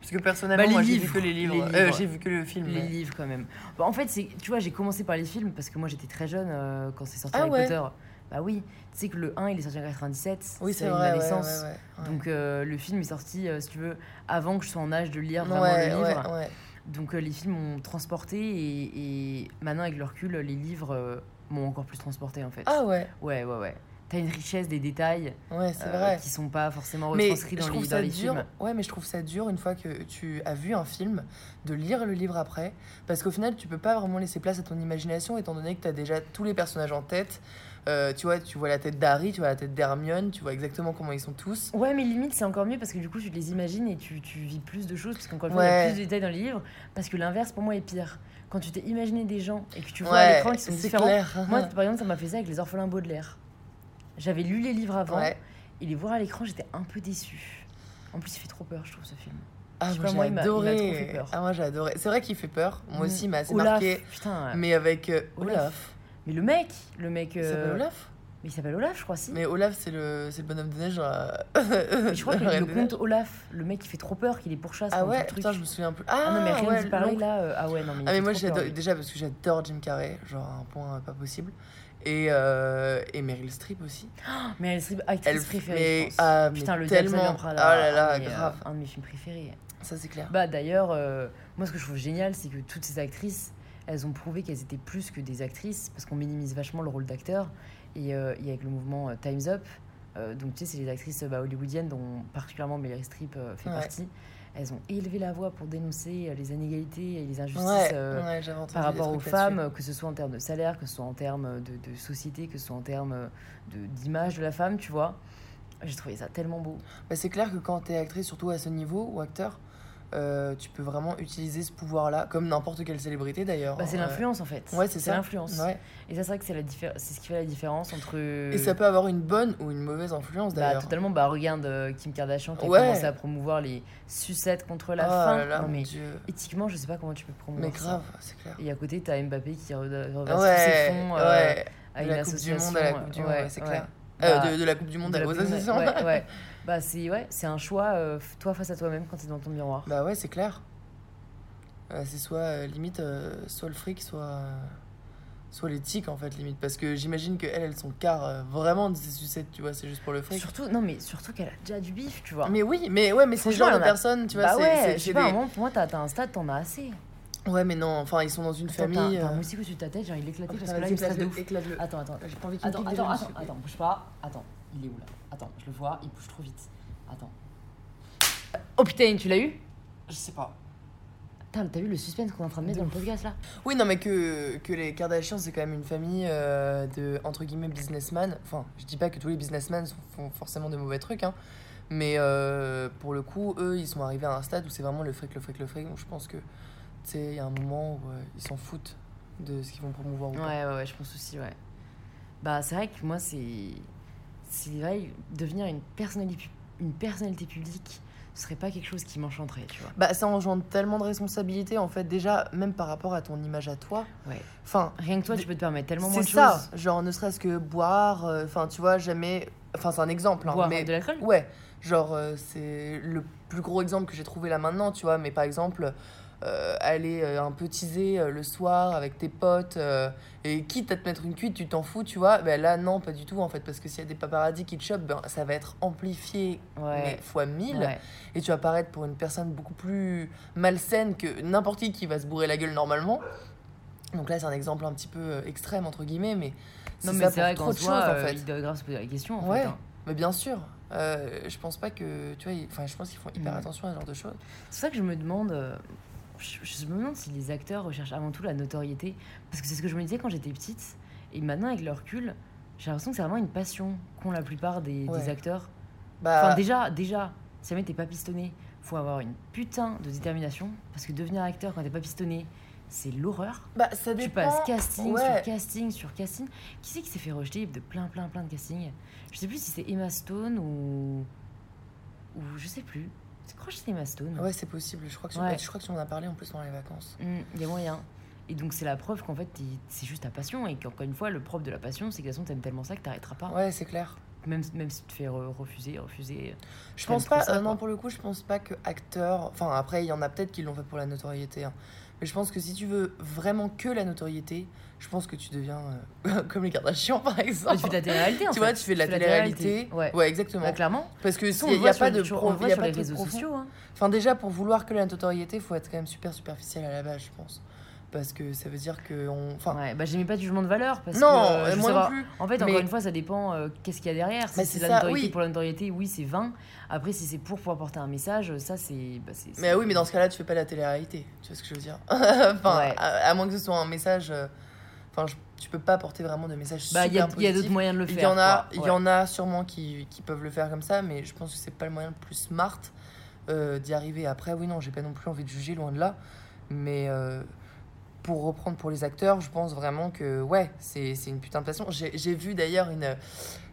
Parce que personnellement, Bah, moi, j'ai vu que les livres. Euh, livres. j'ai vu que le film. Les mais- livres quand même. Bah, en fait, tu vois, j'ai commencé par les films parce que moi j'étais très jeune quand c'est sorti Ah Harry ouais. Potter. Bah oui, tu sais que le 1 il est sorti en 97. Oui, c'est ma naissance. ouais, ouais, ouais. Donc le film est sorti, si tu veux, avant que je sois en âge de lire vraiment le livre. Donc euh, les films m'ont transporté et, et maintenant avec le recul, les livres euh, m'ont encore plus transporté en fait. Ah ouais, Ouais, ouais, ouais. T'as une richesse des détails ouais, c'est euh, vrai. qui sont pas forcément Mais retranscrits je dans les, dans les films. Ouais, mais je trouve ça dur une fois que tu as vu un film de lire le livre après, parce qu'au final, tu peux pas vraiment laisser place à ton imagination, étant donné que tu as déjà tous les personnages en tête. Euh, tu vois, tu vois la tête d'Harry, tu vois la tête d'Hermione, tu vois exactement comment ils sont tous. Ouais, mais limite, c'est encore mieux parce que du coup, tu les imagines et tu, tu vis plus de choses. Parce qu'encore une fois, il y a plus de détails dans les livres. Parce que l'inverse, pour moi, est pire. Quand tu t'es imaginé des gens et que tu vois à Ouais, l'écran qui sont différents. clair. Moi, par exemple, ça m'a fait ça avec les orphelins Baudelaire. J'avais lu les livres avant Ouais. et les voir à l'écran, j'étais un peu déçue. En plus, il fait trop peur, je trouve, ce film. Ah, moi j'ai adoré. trop fait peur. Ah, moi j'ai adoré. C'est vrai qu'il fait peur. Moi Mm. aussi, il m'a assez Olaf, marqué. putain. Mais avec euh, Olaf. Olaf. Mais le mec, le mec. Il euh, s'appelle Olaf Mais il s'appelle Olaf, je crois, si. Mais Olaf, c'est le, c'est le bonhomme de neige. Mais je crois <laughs> que la le conte Olaf, le mec qui fait trop peur, qu'il est pourchasse. Ah ouais, le putain, je me souviens plus. Ah non, mais rien ouais, pareil là. euh, ah ouais, non, mais. Ah mais moi j'adore déjà parce que j'adore Jim Carrey, genre à un point pas possible. Et, euh, et Meryl Streep aussi. Mais elle est actrice Elle préférée, mais, je pense. ah, mais Putain, le Diable tellement. Oh Prada. là là, ah, mais, euh, grave. un de mes films préférés. Ça c'est clair. Bah d'ailleurs, euh, moi ce que je trouve génial, c'est que toutes ces actrices, elles ont prouvé qu'elles étaient plus que des actrices, parce qu'on minimise vachement le rôle d'acteur. Et, euh, et avec le mouvement euh, Time's Up, euh, donc tu sais, c'est les actrices bah, hollywoodiennes dont particulièrement Meryl Streep euh, fait Ouais. partie. Elles ont élevé la voix pour dénoncer les inégalités et les injustices Ouais, ouais, par rapport aux femmes, que ce soit en termes de salaire, que ce soit en termes de, de société, que ce soit en termes d'image de, la femme, tu vois. J'ai trouvé ça tellement beau. Bah, c'est clair que quand t'es actrice, surtout à ce niveau ou acteur, euh, tu peux vraiment utiliser ce pouvoir-là, comme n'importe quelle célébrité d'ailleurs. Bah, c'est Euh, l'influence en fait. Ouais, c'est ça. l'influence. Ouais. Et ça, c'est vrai que c'est la diffé- c'est ce qui fait la différence entre. Et ça peut avoir une bonne ou une mauvaise influence Bah, d'ailleurs. totalement, bah regarde euh, Kim Kardashian qui a Ouais. commencé à promouvoir les sucettes contre la oh faim. là là, non mais Dieu. éthiquement, je sais pas comment tu peux promouvoir Mais ça. grave, c'est clair. Et à côté, t'as Mbappé qui re- reverse ses fonds euh, à De une la Coupe du association. Monde à la Coupe du Monde, c'est clair. Bah, de, de la Coupe du Monde de à la Coupe <laughs> Bah c'est ouais, c'est un choix euh, toi face à toi-même quand t'es dans ton miroir. Bah ouais, c'est clair. Euh, c'est soit euh, limite, euh, soit le fric, soit, soit l'éthique en fait, limite. Parce que j'imagine qu'elles, elles sont quart euh, vraiment de ces sucettes, tu vois, c'est juste pour le fric. Surtout non mais surtout qu'elle a déjà du bif, tu vois. Mais oui, mais ouais, mais c'est le genre de a- personnes, tu vois, bah c'est- ouais, c'est je sais pas, des- moment, pour moi t'as un stade, t'en as assez. Ouais, mais non, enfin, ils sont dans une Attends, famille. T'as un euh, moustique au-dessus de ta tête, j'ai envie de l'éclater parce que là il me stresse de ouf. Attends, attends. J'ai pas envie qu'il Attends, attends, attends, attends, bouge pas. Attends, il est où là Attends, je le vois, il bouge trop vite. Attends. Oh putain, tu l'as eu Je sais pas. Putain, T'as vu le suspense qu'on est en train de mettre De dans le podcast là Oui, non, mais que, que les Kardashians, c'est quand même une famille euh, de, entre guillemets, businessmen. Enfin, je dis pas que tous les businessmen font forcément de mauvais trucs, hein. Mais euh, pour le coup, eux, ils sont arrivés à un stade où c'est vraiment le fric, le fric, le fric. Donc je pense que, tu sais, il y a un moment où euh, ils s'en foutent de ce qu'ils vont promouvoir ou pas. Ouais, ouais, ouais, je pense aussi, ouais. Bah, c'est vrai que moi, c'est. C'est vrai, devenir une personnalité, pu- une personnalité publique, ce serait pas quelque chose qui m'enchanterait, tu vois. Bah, ça engendre tellement de responsabilités, en fait, déjà, même par rapport à ton image à toi. Ouais. Enfin, Rien que toi, tu peux te permettre tellement moins c'est de ça. choses. Genre, ne serait-ce que boire, euh, enfin, tu vois, jamais. Enfin, c'est un exemple, hein, Boire mais de l'alcool Ouais, genre euh, c'est le plus gros exemple que j'ai trouvé là maintenant, tu vois, mais par exemple, aller euh, un peu teaser euh, le soir avec tes potes, euh, et quitte à te mettre une cuite, tu t'en fous, tu vois, ben là non, pas du tout en fait, parce que s'il y a des paparazzis qui te chopent, ben, ça va être amplifié mais Ouais. fois 1000, ouais. et tu vas paraître pour une personne beaucoup plus malsaine que n'importe qui qui va se bourrer la gueule normalement. Donc là, c'est un exemple un petit peu euh, extrême, entre guillemets, mais Non, c'est mais ça vrai trop de choses, en euh, fait. il doit grave se poser la question, en Ouais. fait. hein. Mais bien sûr, euh, je pense pas que. Tu vois, enfin, je pense qu'ils font hyper Mm. attention à ce genre de choses. C'est ça que je me demande. Je, je me demande si les acteurs recherchent avant tout la notoriété. Parce que c'est ce que je me disais quand j'étais petite. Et maintenant, avec le recul, j'ai l'impression que c'est vraiment une passion qu'ont la plupart des, acteurs. Bah, Enfin, déjà, déjà, si jamais t'es pas pistonné, faut avoir une putain de détermination. Parce que devenir acteur quand t'es pas pistonné, c'est l'horreur. bah, ça Tu dépend. passes casting ouais. sur casting sur casting. Qui c'est qui s'est fait rejeter de plein, plein, plein de castings Je sais plus si c'est Emma Stone ou. ou je sais plus. Je crois que c'est Emma Stone? Ouais, c'est possible. Je crois que, Ouais. je crois que tu en as parlé en plus pendant les vacances. Hmm, Il y a moyen. Et donc, c'est la preuve qu'en fait, c'est juste ta passion. Et qu'encore une fois, le propre de la passion, c'est que de toute façon, t'aimes tellement ça que t'arrêteras pas. Ouais, c'est clair. Même, même si tu te fais re- refuser, refuser. Je pense pas. ça, euh, non, pour le coup, je pense pas que acteur. Enfin, après, il y en a peut-être qui l'ont fait pour la notoriété. hein. Mais je pense que si tu veux vraiment que la notoriété, je pense que tu deviens euh, <laughs> comme les Kardashians, par exemple. Tu fais de la télé-réalité, en Tu fait. vois, tu fais de la télé-réalité. Ouais. Ouais, exactement. Bah, clairement. Parce que s'il n'y a pas de pro, y a sur pas les de réseaux sociaux. hein. Enfin, déjà, pour vouloir que la notoriété, faut être quand même super superficiel à la base, je pense. Parce que ça veut dire que on. Enfin, Ouais, bah, j'aimais pas du jugement de valeur. Parce non, que, euh, moi non plus. En fait, Mais- encore une fois, ça dépend euh, qu'est-ce qu'il y a derrière. Si c'est la notoriété oui. pour la notoriété, oui, c'est 20. Après, si c'est pour pouvoir porter un message, ça, c'est. bah, Mais oui, mais dans ce cas-là, tu fais pas de la télé-réalité. Tu vois ce que je veux dire <laughs> Enfin, Ouais. à, à moins que ce soit un message. euh, Enfin, je- tu peux pas porter vraiment de message Bah, il y a, super il y a d'autres moyens de le Il faire. y en a, il Ouais. y en a sûrement qui, qui peuvent le faire comme ça, mais je pense que c'est pas le moyen le plus smart euh, d'y arriver. Après, oui, non, j'ai pas non plus envie de juger, loin de là. Mais pour reprendre pour les acteurs, je pense vraiment que, ouais, c'est une putain de passion. J'ai vu d'ailleurs une.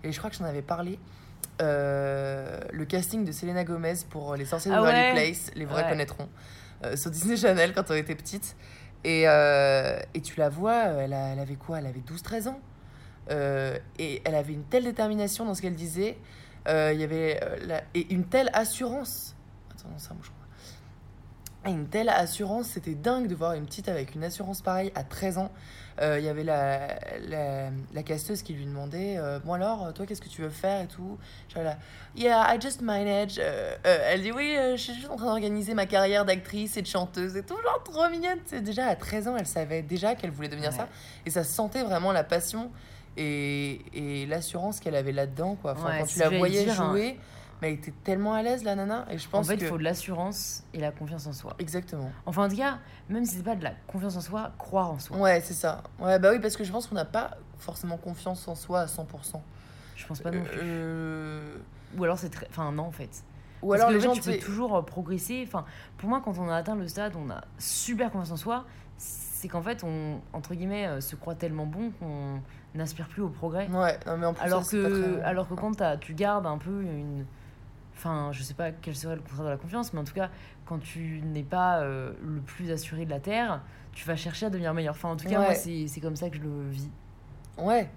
Et je crois que j'en avais parlé. euh, le casting de Selena Gomez pour Les Sorciers de Ah Waverly ouais. Place, les vrais Ouais. connaîtront, euh, sur Disney Channel quand on était petite. Et, euh, et tu la vois, elle, a- elle avait quoi? Elle avait 12-13 ans. Euh, et elle avait une telle détermination dans ce qu'elle disait. Euh, Il y avait euh, la- et une telle assurance. Attends, non, ça, moi, je crois. Et une telle assurance, c'était dingue de voir une petite avec une assurance pareille à 13 ans. Euh, Il y avait la, la, la casteuse qui lui demandait euh, Bon, alors, toi, qu'est-ce que tu veux faire et tout? Genre là, Yeah, I just manage. Euh, elle dit Oui, je suis juste en train d'organiser ma carrière d'actrice et de chanteuse et tout. Genre, trop mignonne. Déjà à 13 ans, elle savait déjà qu'elle voulait devenir Ouais. ça. Et ça se sentait vraiment la passion et, et l'assurance qu'elle avait là-dedans. Quoi. Enfin, Ouais, quand tu la voyais hein. Mais elle était tellement à l'aise, la nana. Et je En pense fait, que. il faut de l'assurance et la confiance en soi. Exactement. Enfin, en tout cas, même si c'est pas de la confiance en soi, croire en soi. Ouais, c'est ça. Ouais, bah oui, parce que je pense qu'on n'a pas forcément confiance en soi à 100%. Je pense pas non plus. Euh, Ou alors c'est très. Enfin, non, en fait. Ou Parce alors que, les en fait, gens, tu peux toujours euh, progresser. Enfin, pour moi, quand on a atteint le stade, on a super confiance en soi. C'est qu'en fait, on entre guillemets euh, se croit tellement bon qu'on n'aspire plus au progrès. Ouais, non, mais en plus, alors ça, pas que, très- alors que quand tu gardes un peu une. Enfin, je sais pas quel serait le contraire de la confiance, mais en tout cas, quand tu n'es pas euh, le plus assuré de la terre, tu vas chercher à devenir meilleur. Enfin, en tout cas, Ouais. moi, c'est comme ça que je le vis. Ouais.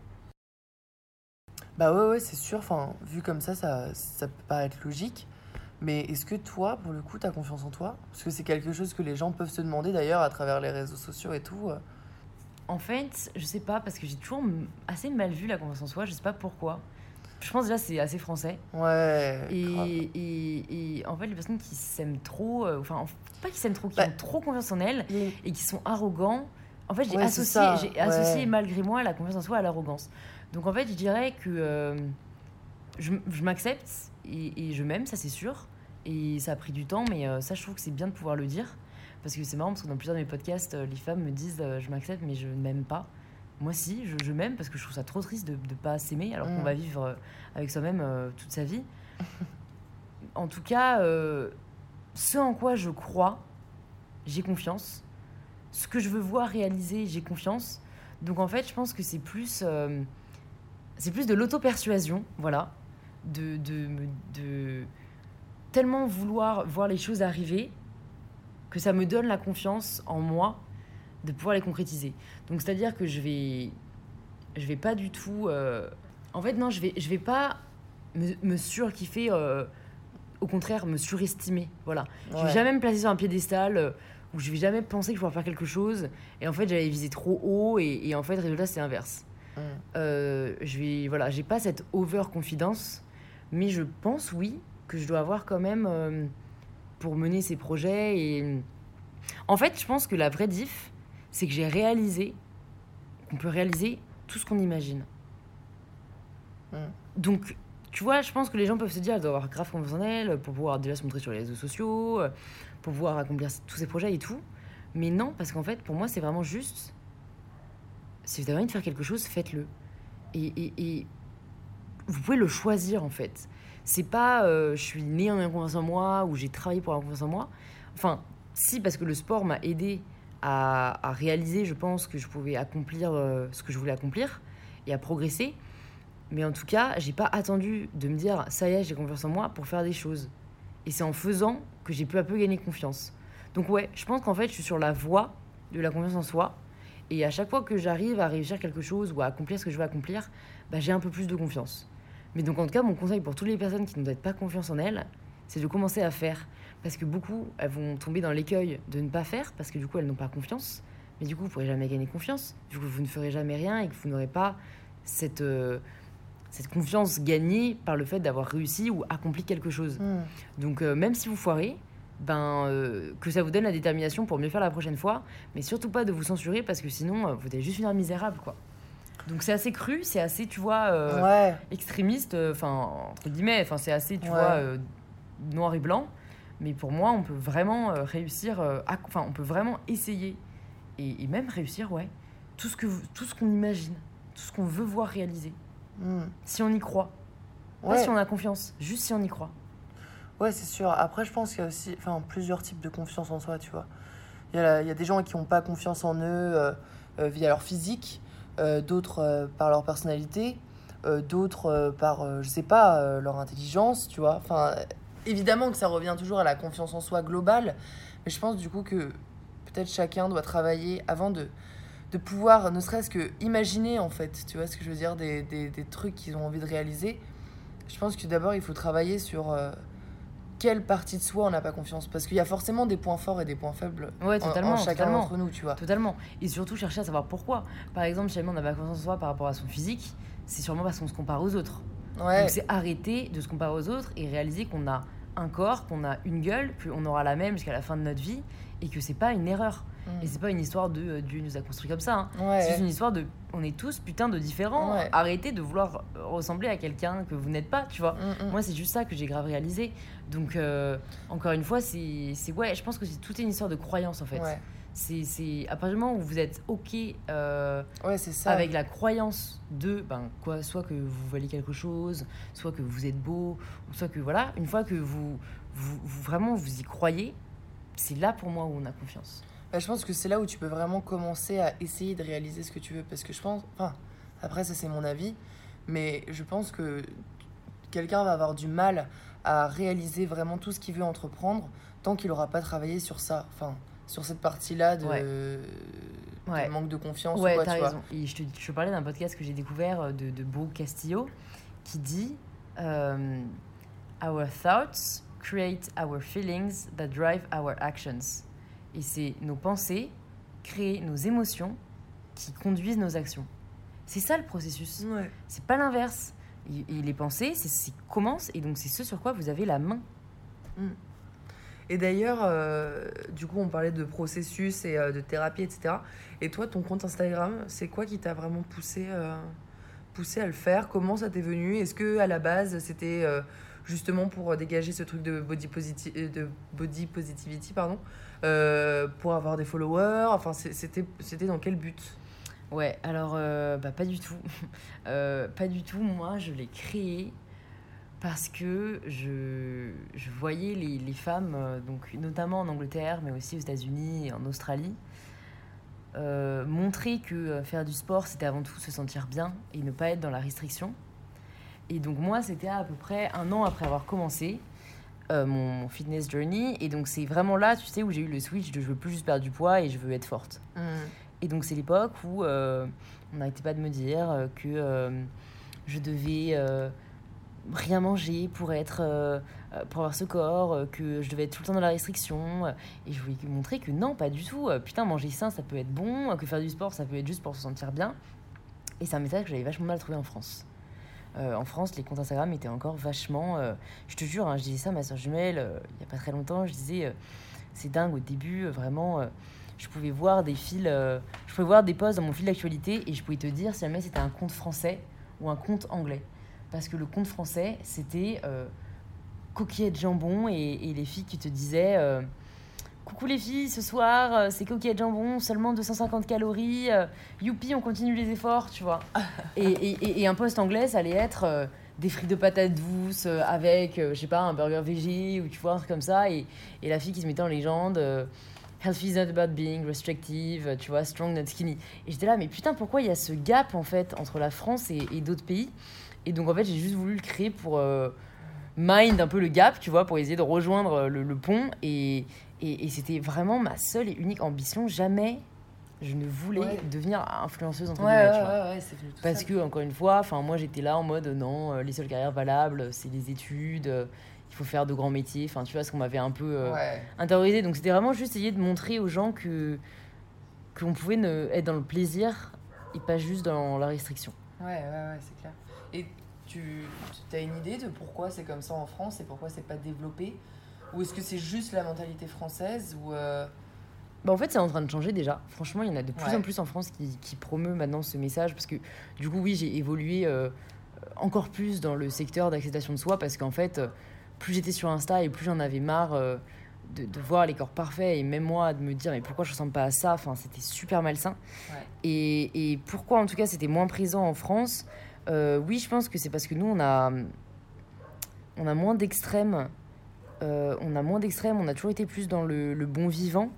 Bah ouais, ouais, c'est sûr. Enfin, vu comme ça, ça, ça peut paraître logique. Mais est-ce que toi, pour le coup, t'as confiance en toi? Parce que c'est quelque chose que les gens peuvent se demander d'ailleurs à travers les réseaux sociaux et tout. euh. En fait, je sais pas, parce que j'ai toujours assez mal vu la confiance en soi, je sais pas pourquoi. Je pense déjà c'est assez français. Ouais. Et, et, et en fait, les personnes qui s'aiment trop, euh, enfin, en- pas qui s'aiment trop, qui Bah. ont trop confiance en elles et qui sont arrogants, en fait, j'ai Ouais, associé, ça, j'ai associé ouais. malgré moi la confiance en soi à l'arrogance. Donc en fait, je dirais que euh, je, m'accepte et, et je m'aime, ça c'est sûr. Et ça a pris du temps, mais euh, ça, je trouve que c'est bien de pouvoir le dire. Parce que c'est marrant, parce que dans plusieurs de mes podcasts, les femmes me disent euh, Je m'accepte, mais je ne m'aime pas. Moi, si, je, je m'aime parce que je trouve ça trop triste de ne pas s'aimer alors qu'on Mm. va vivre euh, avec soi-même euh, toute sa vie. <laughs> en tout cas, euh, ce en quoi je crois, j'ai confiance. Ce que je veux voir réaliser, j'ai confiance. Donc en fait, je pense que c'est plus, euh, c'est plus de l'auto-persuasion, voilà, de, de, me- de tellement vouloir voir les choses arriver que ça me donne la confiance en moi de pouvoir les concrétiser. Donc c'est-à-dire que je vais, je vais pas du tout, euh, en fait non, je vais, je vais pas me, me surkiffer, euh, au contraire me surestimer, voilà. Je vais Ouais. jamais me placer sur un piédestal euh, où je vais jamais penser que je vais faire quelque chose. Et en fait, j'avais visé trop haut et, et en fait, résultat, c'est l'inverse. Mm. Je vais, voilà, j'ai pas cette over-confidence, mais je pense, oui, que je dois avoir quand même pour mener ces projets. Et en fait, je pense que la vraie diff, c'est que j'ai réalisé qu'on peut réaliser tout ce qu'on imagine. Mm. Donc, tu vois, je pense que les gens peuvent se dire, elles doivent avoir grave confiance en elles pour pouvoir déjà se montrer sur les réseaux sociaux, euh, pour pouvoir accomplir tous ces projets et tout. Mais non, parce qu'en fait, pour moi, c'est vraiment juste. Si vous avez envie de faire quelque chose, faites-le. Et, et- et vous pouvez le choisir, en fait. C'est pas euh, je suis née en ayant confiance en moi ou j'ai travaillé pour avoir confiance en moi. Enfin, si, parce que le sport m'a aidé à, réaliser, je pense, que je pouvais accomplir euh, ce que je voulais accomplir et à progresser. Mais en tout cas, j'ai pas attendu de me dire ça y est, j'ai confiance en moi pour faire des choses. Et c'est en faisant que j'ai peu à peu gagné confiance. Donc ouais, je pense qu'en fait, je suis sur la voie de la confiance en soi. Et à chaque fois que j'arrive à réussir quelque chose ou à accomplir ce que je veux accomplir, bah, j'ai un peu plus de confiance. Mais donc en tout cas, mon conseil pour toutes les personnes qui n'ont peut-être pas confiance en elles, c'est de commencer à faire. Parce que beaucoup, elles vont tomber dans l'écueil de ne pas faire, parce que du coup, elles n'ont pas confiance. Mais du coup, vous ne pourrez jamais gagner confiance. Du coup, vous ne ferez jamais rien et que vous n'aurez pas cette, euh, cette confiance gagnée par le fait d'avoir réussi ou accompli quelque chose. Mm. Donc euh, même si vous foirez, ben, euh, que ça vous donne la détermination pour mieux faire la prochaine fois, mais surtout pas de vous censurer parce que sinon, vous allez juste finir misérable, quoi. Donc c'est assez cru, c'est assez, tu vois, Ouais. extrémiste, enfin, entre guillemets, enfin, c'est assez, tu Ouais. vois, noir et blanc. Mais pour moi, on peut vraiment euh, réussir, euh, à- enfin, on peut vraiment essayer et, et même réussir, ouais, tout ce que tout ce qu'on imagine, tout ce qu'on veut voir réaliser, Mm. si on y croit. Pas Ouais. si on a confiance, juste si on y croit. Ouais, c'est sûr. Après, je pense qu'il y a aussi enfin, plusieurs types de confiance en soi, tu vois. Il y a, il y a des gens qui n'ont pas confiance en eux euh, euh, via leur physique, euh, d'autres euh, par leur personnalité, euh, d'autres euh, par, euh, je sais pas, euh, leur intelligence, tu vois. Enfin, euh, évidemment que ça revient toujours à la confiance en soi globale, mais je pense du coup que peut-être chacun doit travailler avant de, de pouvoir, ne serait-ce que imaginer, en fait, tu vois ce que je veux dire, des, des, des trucs qu'ils ont envie de réaliser. Je pense que d'abord, il faut travailler sur... euh, quelle partie de soi on n'a pas confiance Parce qu'il y a forcément des points forts et des points faibles Ouais, en- totalement, en, chacun d'entre nous, tu vois. Totalement. Et surtout chercher à savoir pourquoi. Par exemple, si jamais on n'a pas confiance en soi par rapport à son physique, c'est sûrement parce qu'on se compare aux autres. Ouais, Donc c'est arrêter de se comparer aux autres et réaliser qu'on a un corps, qu'on a une gueule, qu'on aura la même jusqu'à la fin de notre vie et que c'est pas une erreur. Mm. Et c'est pas une histoire de euh, Dieu nous a construit comme ça. hein. ouais. C'est juste une histoire de on est tous putain de différents. Ouais. Arrêtez de vouloir euh, ressembler à quelqu'un que vous n'êtes pas, tu vois. Mm, mm. Moi, c'est juste ça que j'ai grave réalisé. Donc, euh, encore une fois, c'est. c'est- Ouais, je pense que c'est toute une histoire de croyance, en fait. ouais. C'est, à partir du moment où vous êtes OK euh, Ouais, c'est ça. avec la croyance de, ben, quoi, soit que vous valez quelque chose, soit que vous êtes beau, ou soit que, voilà, une fois que vous, vous, vous- vraiment vous y croyez, c'est là pour moi où on a confiance. Bah, je pense que c'est là où tu peux vraiment commencer à essayer de réaliser ce que tu veux. Parce que je pense. Enfin, après, ça, c'est mon avis. Mais je pense que quelqu'un va avoir du mal à réaliser vraiment tout ce qu'il veut entreprendre tant qu'il n'aura pas travaillé sur ça. Enfin, sur cette partie-là de, Ouais. de Ouais. manque de confiance Ouais, ou quoi, t'as tu vois. raison. Et je te, je te parlais d'un podcast que j'ai découvert euh, de, de Beau Castillo qui dit euh, Our thoughts create our feelings that drive our actions. Et c'est nos pensées créent nos émotions qui conduisent nos actions. C'est ça le processus. Ouais. C'est pas l'inverse. Et, et les pensées, c'est ce qui commence et donc c'est ce sur quoi vous avez la main. Et d'ailleurs, euh, du coup, on parlait de processus et euh, de thérapie, etc. Et toi, ton compte Instagram, c'est quoi qui t'a vraiment poussé, euh, poussé à le faire? Comment ça t'est venu? Est-ce que à la base, c'était justement pour dégager ce truc de body, de body positivity, pardon, pour avoir des followers? Enfin, c'était dans quel but? Ouais, alors bah, pas du tout. <laughs> Pas du tout. Moi, je l'ai créé parce que je, je voyais les, les femmes, euh, donc, notamment en Angleterre, mais aussi aux États-Unis et en Australie, euh, montrer que euh, faire du sport, c'était avant tout se sentir bien et ne pas être dans la restriction. Et donc moi, c'était à peu près un an après avoir commencé euh, mon, mon fitness journey. Et donc c'est vraiment là, tu sais, où j'ai eu le switch de je veux plus juste perdre du poids et je veux être forte. Et donc, c'est l'époque où euh, on n'arrêtait pas de me dire que je devais rien manger pour, être, euh, euh, pour avoir ce corps, euh, que je devais être tout le temps dans la restriction. et je voulais montrer que non, pas du tout. putain, manger sain, ça peut être bon, que faire du sport, ça peut être juste pour se sentir bien. Et c'est un message que j'avais vachement mal trouvé en France. En France, les comptes Instagram étaient encore vachement. je te jure, hein, je disais ça à ma soeur jumelle il n'y a pas très longtemps. Je disais, c'est dingue au début, vraiment. je pouvais voir des fils, je pouvais voir des posts dans mon fil d'actualité et je pouvais te dire si jamais c'était un compte français ou un compte anglais. Parce que le compte français, c'était euh, coquillettes jambon et, et les filles qui te disaient euh, Coucou les filles, ce soir, euh, c'est coquillettes jambon, seulement 250 calories, euh, youpi, on continue les efforts, tu vois. <laughs> et, et, et- et un post anglais, ça allait être des frites de patates douces avec, je sais pas, un burger végé ou tu vois, un truc comme ça. Et, et la fille qui se mettait en légende. euh, Healthy is not about being restrictive, tu vois, strong not skinny. Et j'étais là, mais putain, pourquoi il y a ce gap en fait entre la France et, et d'autres pays? Et donc en fait, j'ai juste voulu le créer pour euh, mind un peu le gap, tu vois, pour essayer de rejoindre euh, le, le pont. Et, et, et c'était vraiment ma seule et unique ambition. Jamais je ne voulais Ouais. devenir influenceuse entre Ouais, guillemets, ouais, tu vois. ouais, ouais, c'est venu tout Parce seul. que, encore une fois, enfin, moi j'étais là en mode non, euh, les seules carrières valables, c'est les études, euh, il faut faire de grands métiers. Enfin, tu vois, ce qu'on m'avait un peu euh, intériorisé. Donc c'était vraiment juste essayer de montrer aux gens que qu'on pouvait ne, être dans le plaisir et pas juste dans la restriction. Ouais, ouais, ouais, c'est clair. Et tu as une idée de pourquoi c'est comme ça en France et pourquoi c'est pas développé? Ou est-ce que c'est juste la mentalité française ou euh, Bah, en fait, c'est en train de changer déjà. Franchement, il y en a de plus Ouais. en plus en France qui, qui promeut maintenant ce message parce que du coup, oui, j'ai évolué euh, encore plus dans le secteur d'acceptation de soi parce qu'en fait, euh, plus j'étais sur Insta et plus j'en avais marre euh, de, de voir les corps parfaits et même moi de me dire mais pourquoi je ressemble pas à ça? Enfin, c'était super malsain. Ouais. Et, et pourquoi en tout cas c'était moins présent en France? Euh, Oui, je pense que c'est parce que nous on a on a moins d'extrêmes. Euh, on a moins d'extrêmes. On a toujours été plus dans le, le bon vivant.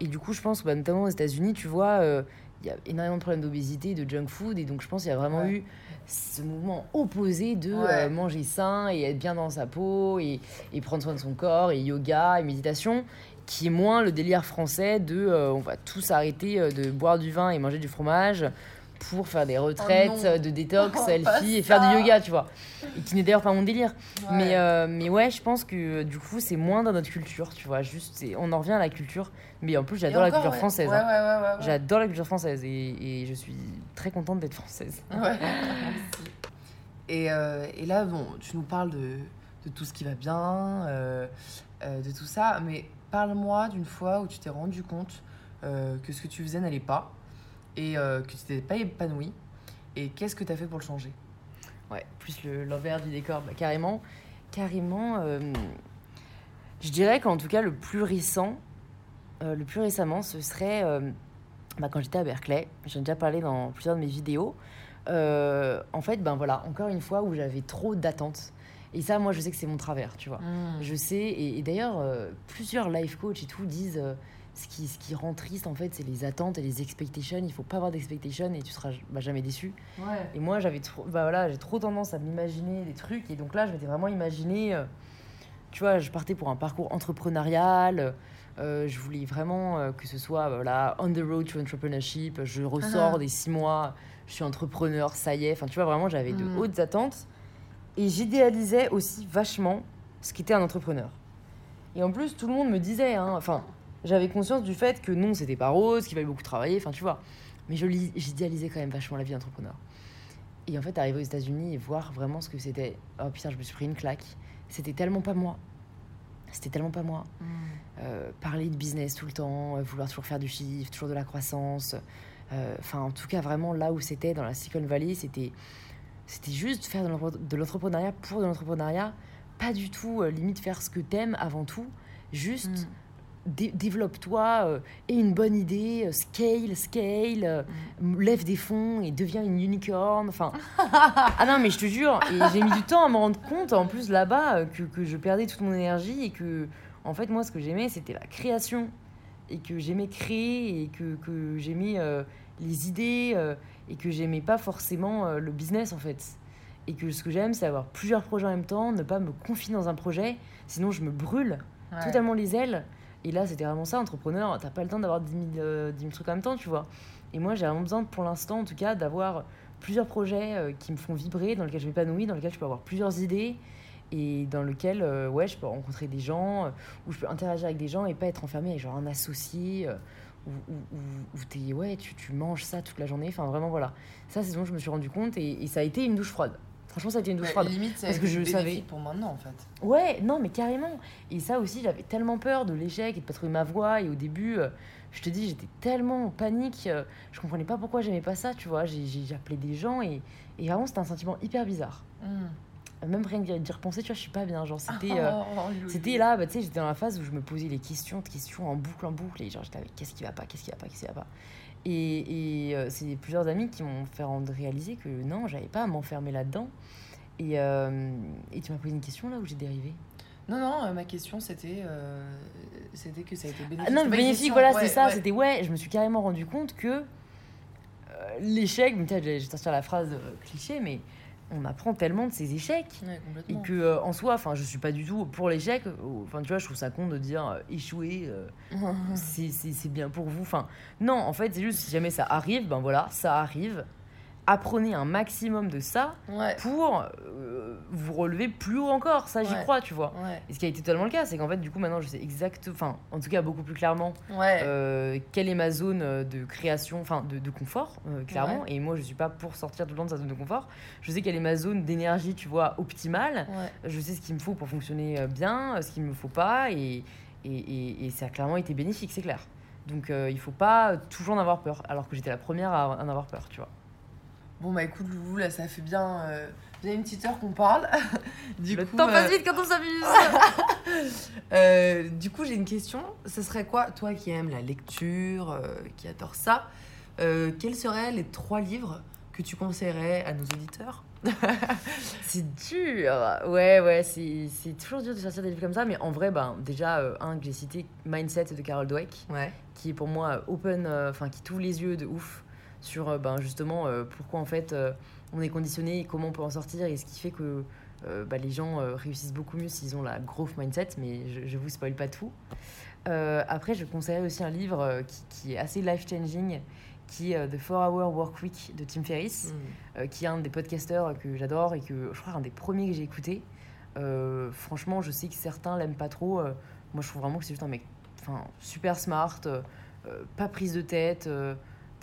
Et du coup, je pense, bah, notamment aux États-Unis, tu vois, euh, il y a énormément de problèmes d'obésité, de junk food. Et donc, je pense qu'il y a vraiment Ouais. eu ce mouvement opposé de Ouais. manger sain et être bien dans sa peau et, et prendre soin de son corps et yoga et méditation, qui est moins le délire français de on va tous arrêter de boire du vin et manger du fromage pour faire des retraites non. euh, de détox, <laughs> Oh, selfie et faire du yoga, tu vois. Et qui n'est d'ailleurs pas mon délire. Ouais. Mais, euh, mais ouais, je pense que du coup, c'est moins dans notre culture, tu vois. Juste, on en revient à la culture. Mais en plus, j'adore la culture ouais. française. Ouais, hein. J'adore la culture française et, et je suis très contente d'être française. <laughs> Et, euh, et là, bon, tu nous parles de, de tout ce qui va bien, euh, de tout ça, mais parle-moi d'une fois où tu t'es rendu compte que ce que tu faisais n'allait pas et euh, que tu t'étais pas épanoui. Et qu'est-ce que tu as fait pour le changer? Ouais, plus le- l'envers du décor, bah, carrément. Carrément, euh, je dirais qu'en tout cas, le plus récent, euh, le plus récemment, ce serait bah, quand j'étais à Berkeley. J'en ai déjà parlé dans plusieurs de mes vidéos. En fait, ben voilà, encore une fois où j'avais trop d'attentes. Et ça, moi, je sais que c'est mon travers, tu vois. Je sais, et, et d'ailleurs, plusieurs life coach et tout disent ce, qui, ce qui rend triste, en fait, c'est les attentes et les expectations. Il faut pas avoir d'expectations et tu seras bah, jamais déçu. Ouais. Et moi, j'avais trop, bah voilà, j'ai trop tendance à m'imaginer des trucs. Et donc là, je m'étais vraiment imaginé, euh, tu vois, je partais pour un parcours entrepreneurial. euh, je voulais vraiment euh, que ce soit, voilà, on the road to entrepreneurship. Je ressors Ah. des six mois, je suis entrepreneur, ça y est. Enfin, tu vois, vraiment, j'avais de Mm. hautes attentes. Et j'idéalisais aussi vachement ce qu'était un entrepreneur. Et en plus, tout le monde me disait, hein, enfin, j'avais conscience du fait que non, c'était pas rose, qu'il fallait beaucoup travailler, enfin, tu vois. Mais je lis- j'idéalisais quand même vachement la vie d'entrepreneur. Et en fait, arriver aux États-Unis et voir vraiment ce que c'était. Oh putain, je me suis pris une claque. C'était tellement pas moi. C'était tellement pas moi. Euh, parler de business tout le temps, euh, vouloir toujours faire du chiffre, toujours de la croissance. Euh, Enfin, en tout cas, vraiment là où c'était, dans la Silicon Valley, c'était, c'était juste faire de l'entre- de l'entrepreneuriat pour de l'entrepreneuriat, pas du tout euh, limite faire ce que t'aimes avant tout. Juste Mm. Dé- développe-toi, euh, aie une bonne idée, euh, scale, scale, euh, Mm. lève des fonds et deviens une unicorn. Enfin, <laughs> ah non, mais je te jure, et j'ai mis du temps à me rendre compte, en plus là-bas, euh, que, que je perdais toute mon énergie et que, en fait, moi, ce que j'aimais, c'était la création. Et que j'aimais créer et que, que j'aimais euh, les idées euh, et que j'aimais pas forcément euh, le business, en fait. Et que ce que j'aime, c'est avoir plusieurs projets en même temps, ne pas me confier dans un projet, sinon je me brûle Ouais. totalement les ailes. Et là, c'était vraiment ça, entrepreneur, t'as pas le temps d'avoir 10 000, euh, 10 000 trucs en même temps, tu vois. Et moi, j'ai vraiment besoin, pour l'instant, en tout cas, d'avoir plusieurs projets euh, qui me font vibrer, dans lesquels je m'épanouis, dans lesquels je peux avoir plusieurs idées, et dans lesquels, euh, ouais, je peux rencontrer des gens, euh, où je peux interagir avec des gens et pas être enfermé genre un associé, où, où, ouais, tu, manges ça toute la journée. Enfin, vraiment, voilà. Ça, c'est ce dont je me suis rendu compte, et ça a été une douche froide. Franchement, ça a été une douche Ouais, froide. limite, Parce que je le savais. pour maintenant en fait. Ouais, non, mais carrément. Et ça aussi, j'avais tellement peur de l'échec et de pas trouver ma voie. Et au début, euh, je te dis, j'étais tellement en panique. euh, je comprenais pas pourquoi j'aimais pas ça, tu vois. J'ai- appelé des gens et, et vraiment, c'était un sentiment hyper bizarre. Mm. Même rien que d'y repenser, tu vois, je suis pas bien. Genre, <laughs> c'était. euh, Oh, Loulou. C'était là, bah, tu sais, j'étais dans la phase où je me posais les questions, de questions en boucle, en boucle, et genre j'étais avec qu'est-ce qui va pas, qu'est-ce qui va pas, qu'est-ce qui va pas. Et, et euh, c'est plusieurs amis qui m'ont fait rendre réaliser que non, j'avais pas à m'enfermer là-dedans. Et, euh, et tu m'as posé une question là où j'ai dérivé? Non, non, euh, ma question c'était euh, c'était que ça a été bénéfique. Ah, non, bénéfique, voilà, ouais, c'est ça. ouais. C'était ouais, je me suis carrément rendu compte que euh, l'échec, je vais sortir la phrase cliché, mais on apprend tellement de ses échecs. Ouais, Et que euh, en soi, enfin, je suis pas du tout pour l'échec. Enfin, tu vois, je trouve ça con de dire euh, échouer, euh, <laughs> c'est bien pour vous. Enfin, non, en fait, c'est juste si jamais ça arrive, ben voilà, ça arrive. Apprenez un maximum de ça Ouais, pour euh, vous relever plus haut encore. Ça, j'y Ouais. crois, tu vois. ouais, Et ce qui a été totalement le cas, c'est qu'en fait, du coup, maintenant, je sais exact, enfin, en tout cas, beaucoup plus clairement, euh, quelle est ma zone euh, de création, enfin, de, de confort, euh, clairement. Et moi, je suis pas pour sortir tout le temps de sa zone de confort. Je sais quelle est ma zone d'énergie, tu vois, optimale. Je sais ce qu'il me faut pour fonctionner bien, ce qu'il me faut pas, et, et, et, et ça a clairement été bénéfique, c'est clair. Donc, euh, il faut pas toujours en avoir peur, alors que j'étais la première à en avoir peur, tu vois. Bon, bah écoute, Loulou, là ça fait bien, euh, bien une petite heure qu'on parle. <laughs> du Le coup, temps passe euh, vite quand on s'amuse <laughs> Euh, du coup, j'ai une question. Ce serait quoi, toi qui aimes la lecture, qui adore ça, quels seraient les trois livres que tu conseillerais à nos auditeurs <laughs> C'est dur Ouais, ouais, c'est c'est toujours dur de sortir des livres comme ça, mais en vrai, ben, déjà, euh, un que j'ai cité, Mindset de Carol Dweck, Ouais. qui est pour moi open, euh, enfin qui t'ouvre les yeux de ouf sur euh, ben, justement euh, pourquoi en fait euh, on est conditionné et comment on peut en sortir et ce qui fait que bah, les gens réussissent beaucoup mieux s'ils ont la growth mindset, mais je, je vous spoil pas tout. Après, je conseillerais aussi un livre qui, qui est assez life changing, qui est The 4 Hour Work Week de Tim Ferriss euh, qui est un des podcasteurs que j'adore et que je crois un des premiers que j'ai écouté. Euh, franchement, je sais que certains l'aiment pas trop. euh, moi, je trouve vraiment que c'est juste un mec super smart, pas prise de tête,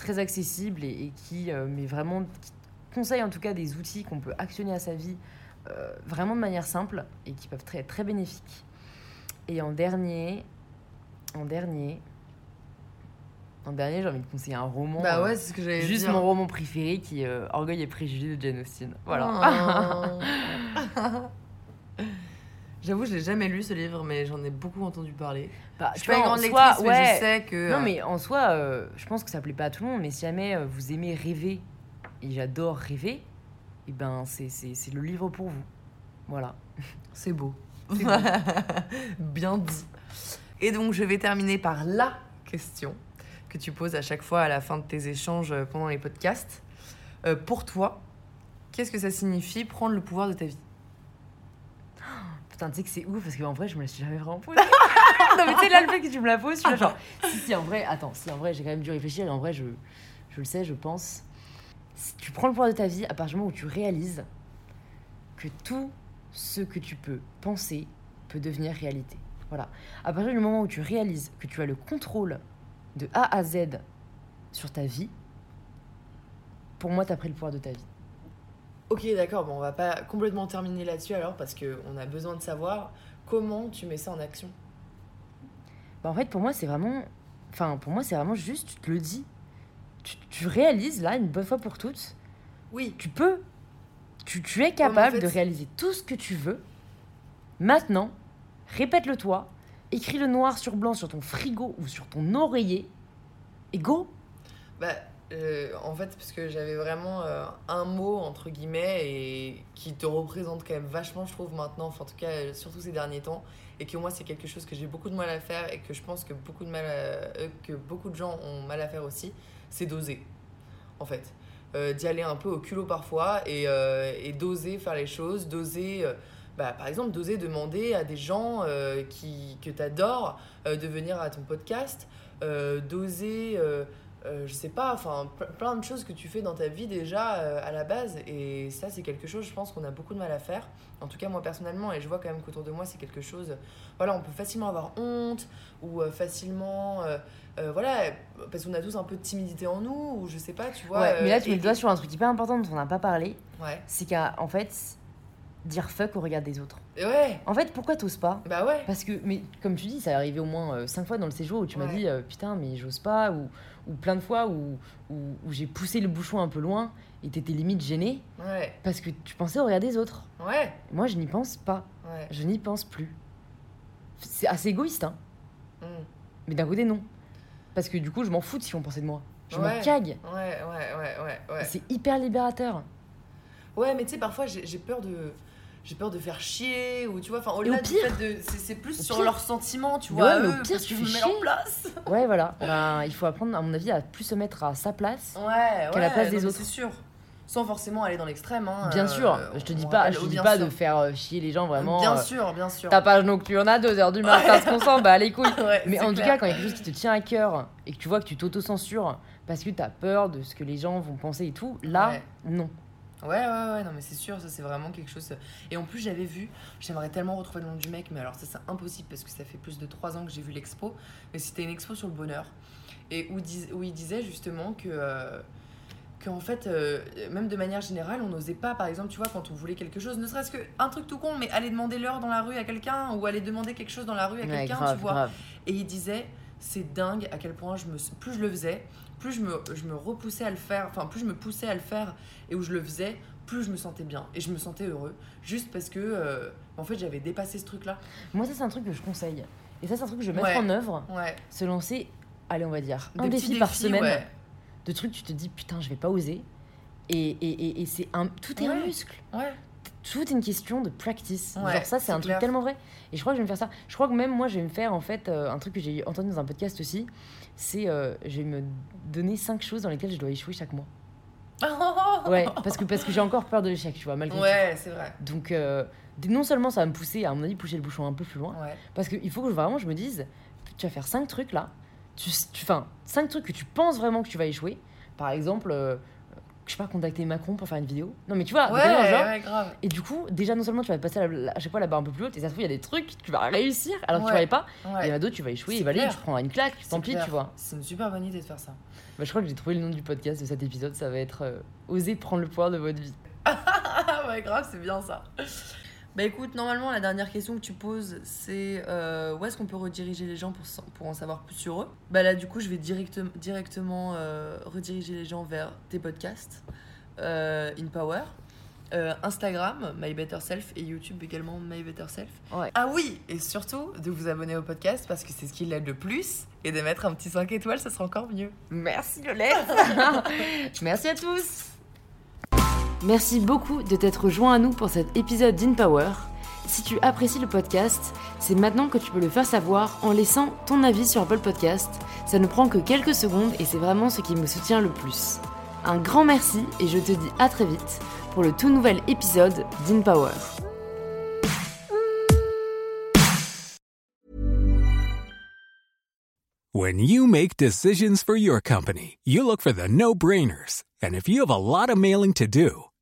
très accessible et, et qui, euh, mais vraiment, qui conseille en tout cas des outils qu'on peut actionner à sa vie euh, vraiment de manière simple et qui peuvent être très, très bénéfiques. Et en dernier, en dernier, en dernier, j'ai envie de conseiller un roman. Bah ouais, c'est ce que j'allais Juste dire. mon roman préféré qui est euh, Orgueil et préjugés de Jane Austen. Voilà. Oh. <laughs> <laughs> J'avoue, je l'ai jamais lu ce livre, mais j'en ai beaucoup entendu parler. Bah, Je suis pas une grande soi, lectrice, mais ouais. je sais que. Non, euh, mais en soi, euh, je pense que ça plaît pas à tout le monde, mais si jamais euh, vous aimez rêver, et j'adore rêver, et ben c'est le livre pour vous. Voilà. C'est beau. <laughs> Bien dit. Et donc, je vais terminer par la question que tu poses à chaque fois à la fin de tes échanges pendant les podcasts. Euh, pour toi, qu'est-ce que ça signifie prendre le pouvoir de ta vie? Putain, tu sais que c'est ouf parce qu'en vrai, je me la suis jamais vraiment posée. <laughs> non, mais tu là, le fait que tu me la poses, je suis genre, si, si, en vrai, attends, si, en vrai, j'ai quand même dû réfléchir et en vrai, je, je le sais, je pense. Si tu prends le pouvoir de ta vie à partir du moment où tu réalises que tout ce que tu peux penser peut devenir réalité. Voilà. À partir du moment où tu réalises que tu as le contrôle de A à Z sur ta vie, pour moi, tu as pris le pouvoir de ta vie. Ok, d'accord, bon, on va pas complètement terminer là-dessus alors parce qu'on a besoin de savoir comment tu mets ça en action. Bah, en fait, pour moi, c'est vraiment. Enfin, pour moi, c'est vraiment juste, tu te le dis. Tu, tu réalises, là, une bonne fois pour toutes, Oui, tu peux. Tu, tu es en capable fait, de réaliser tout ce que tu veux Maintenant, répète-le toi, écris-le noir sur blanc sur ton frigo ou sur ton oreiller, et go Bah, euh, en fait, parce que j'avais vraiment euh, un mot, entre guillemets, et qui te représente quand même vachement, je trouve, maintenant, enfin, en tout cas, surtout ces derniers temps, et que moi, c'est quelque chose que j'ai beaucoup de mal à faire, et que je pense que beaucoup de, mal euh, que beaucoup de gens ont mal à faire aussi, c'est d'oser, en fait. D'y aller un peu au culot parfois, et, d'oser faire les choses, d'oser... bah, par exemple, d'oser demander à des gens qui, que tu adores de venir à ton podcast, d'oser, euh, je sais pas, enfin, ple- plein de choses que tu fais dans ta vie déjà euh, à la base. Et ça, c'est quelque chose, je pense, qu'on a beaucoup de mal à faire. En tout cas, moi personnellement, et je vois quand même qu'autour de moi, c'est quelque chose. Voilà, on peut facilement avoir honte, ou euh, facilement. voilà, parce qu'on a tous un peu de timidité en nous, ou je sais pas, tu vois. Ouais, mais là, tu mets et- le doigt sur un truc hyper important dont on n'a pas parlé, Ouais. c'est qu'en fait, dire fuck au regard des autres. Ouais, En fait, pourquoi t'oses pas? Bah ouais. Parce que, mais comme tu dis, ça est arrivé au moins euh, cinq fois dans le séjour où tu m'as dit putain, mais j'ose pas, ou, ou plein de fois où, où, où j'ai poussé le bouchon un peu loin et t'étais limite gêné Ouais, parce que tu pensais au regard des autres. ouais, Moi, je n'y pense pas. ouais. Je n'y pense plus. C'est assez égoïste, hein. Mm. Mais d'un côté, non. Parce que du coup, je m'en fous de si on pensait de moi. Je Ouais. m'en cague. Ouais, ouais, ouais, ouais, C'est hyper libérateur. Ouais, mais tu sais, parfois j'ai peur de. J'ai peur de faire chier, ou tu vois, enfin, au-delà au de. C'est plus au sur pire- leurs sentiments, tu Ouais, vois. mais au eux, pire, parce tu me mets en place. <laughs> Ouais, voilà. Ben, il faut apprendre, à mon avis, à plus se mettre à sa place. Ouais, ouais. Qu'à la place des autres. C'est sûr. Sans forcément aller dans l'extrême. Hein, Bien euh, sûr, je te dis pas, je te dis pas sûr. de faire euh, chier les gens vraiment. Bien euh, sûr, bien sûr. Ta page nocturne à 2h du matin, ce qu'on sent, bah les couilles. <laughs> Mais en tout cas, quand il y a quelque chose qui te tient à cœur et que tu vois que tu t'auto-censures parce que t'as peur de ce que les gens vont penser et tout, là, non. Ouais, ouais, ouais, non, mais c'est sûr, ça c'est vraiment quelque chose. Et en plus, j'avais vu, j'aimerais tellement retrouver le nom du mec, mais alors ça c'est impossible parce que ça fait plus de 3 ans que j'ai vu l'expo. Mais c'était une expo sur le bonheur. Et où, dis- où il disait justement que. euh, qu'en fait, euh, même de manière générale, on n'osait pas, par exemple, tu vois, quand on voulait quelque chose, ne serait-ce qu'un truc tout con, mais aller demander l'heure dans la rue à quelqu'un ou aller demander quelque chose dans la rue à Ouais, quelqu'un, tu vois. grave. Et il disait, c'est dingue à quel point je me, plus je le faisais, plus je me, je me repoussais à le faire, enfin plus je me poussais à le faire et où je le faisais, plus je me sentais bien et je me sentais heureux. Juste parce que, euh, en fait, j'avais dépassé ce truc-là. Moi, ça, c'est un truc que je conseille. Et ça, c'est un truc que je vais mettre Ouais. en œuvre. Ouais. Se lancer, allez, on va dire, un Des défi, petits par défis, semaine. ouais. De trucs, tu te dis, putain, je vais pas oser. Et, et, et, et c'est un. Tout est un Ouais. muscle. Tout est une question de practice. Ouais, Genre ça, c'est un truc tellement vrai. Et je crois que je vais me faire ça. Je crois que même moi, je vais me faire en fait euh, un truc que j'ai entendu dans un podcast aussi. C'est euh, je vais me donner cinq choses dans lesquelles je dois échouer chaque mois. <laughs> Ouais, parce que parce que j'ai encore peur de l'échec, tu vois, malgré Ouais, c'est vrai. tout. Donc euh, non seulement ça va me pousser à, mon avis pousser le bouchon un peu plus loin, Ouais. parce qu'il faut que vraiment je me dise, tu vas faire cinq trucs là, tu, tu, enfin cinq trucs que tu penses vraiment que tu vas échouer. Par exemple, euh, je sais pas contacter Macron pour faire une vidéo. Non mais tu vois, Ouais, genre, ouais, grave. et du coup, déjà, non seulement tu vas passer à, la- à chaque fois la barre un peu plus haute, et ça se trouve, il y a des trucs, tu vas réussir alors que tu Ouais. ne pas. Et il y en a d'autres, tu vas échouer, allez, clair. tu prendras une claque, tant pis, tu vois. C'est une super bonne idée de faire ça. Bah, je crois que j'ai trouvé le nom du podcast de cet épisode, ça va être euh, Oser prendre le pouvoir de votre vie. <laughs> Ouais, grave, c'est bien ça. Bah écoute, normalement, la dernière question que tu poses, c'est euh, où est-ce qu'on peut rediriger les gens pour, pour en savoir plus sur eux? Bah là, du coup, je vais direct, directement euh, rediriger les gens vers tes podcasts, euh, In Power, Instagram, My Better Self, et YouTube également, My Better Self. Ouais. Ah oui, et surtout de vous abonner au podcast parce que c'est ce qui l'aide le plus, et de mettre un petit 5 étoiles, ça sera encore mieux. Merci Lolette <laughs> Merci à tous Merci beaucoup de t'être joint à nous pour cet épisode d'InPower. Si tu apprécies le podcast, c'est maintenant que tu peux le faire savoir en laissant ton avis sur Apple Podcast. Ça ne prend que quelques secondes et c'est vraiment ce qui me soutient le plus. Un grand merci et je te dis à très vite pour le tout nouvel épisode d'InPower. When you make decisions for your company, you look for the no brainers. And if you have a lot of mailing to do,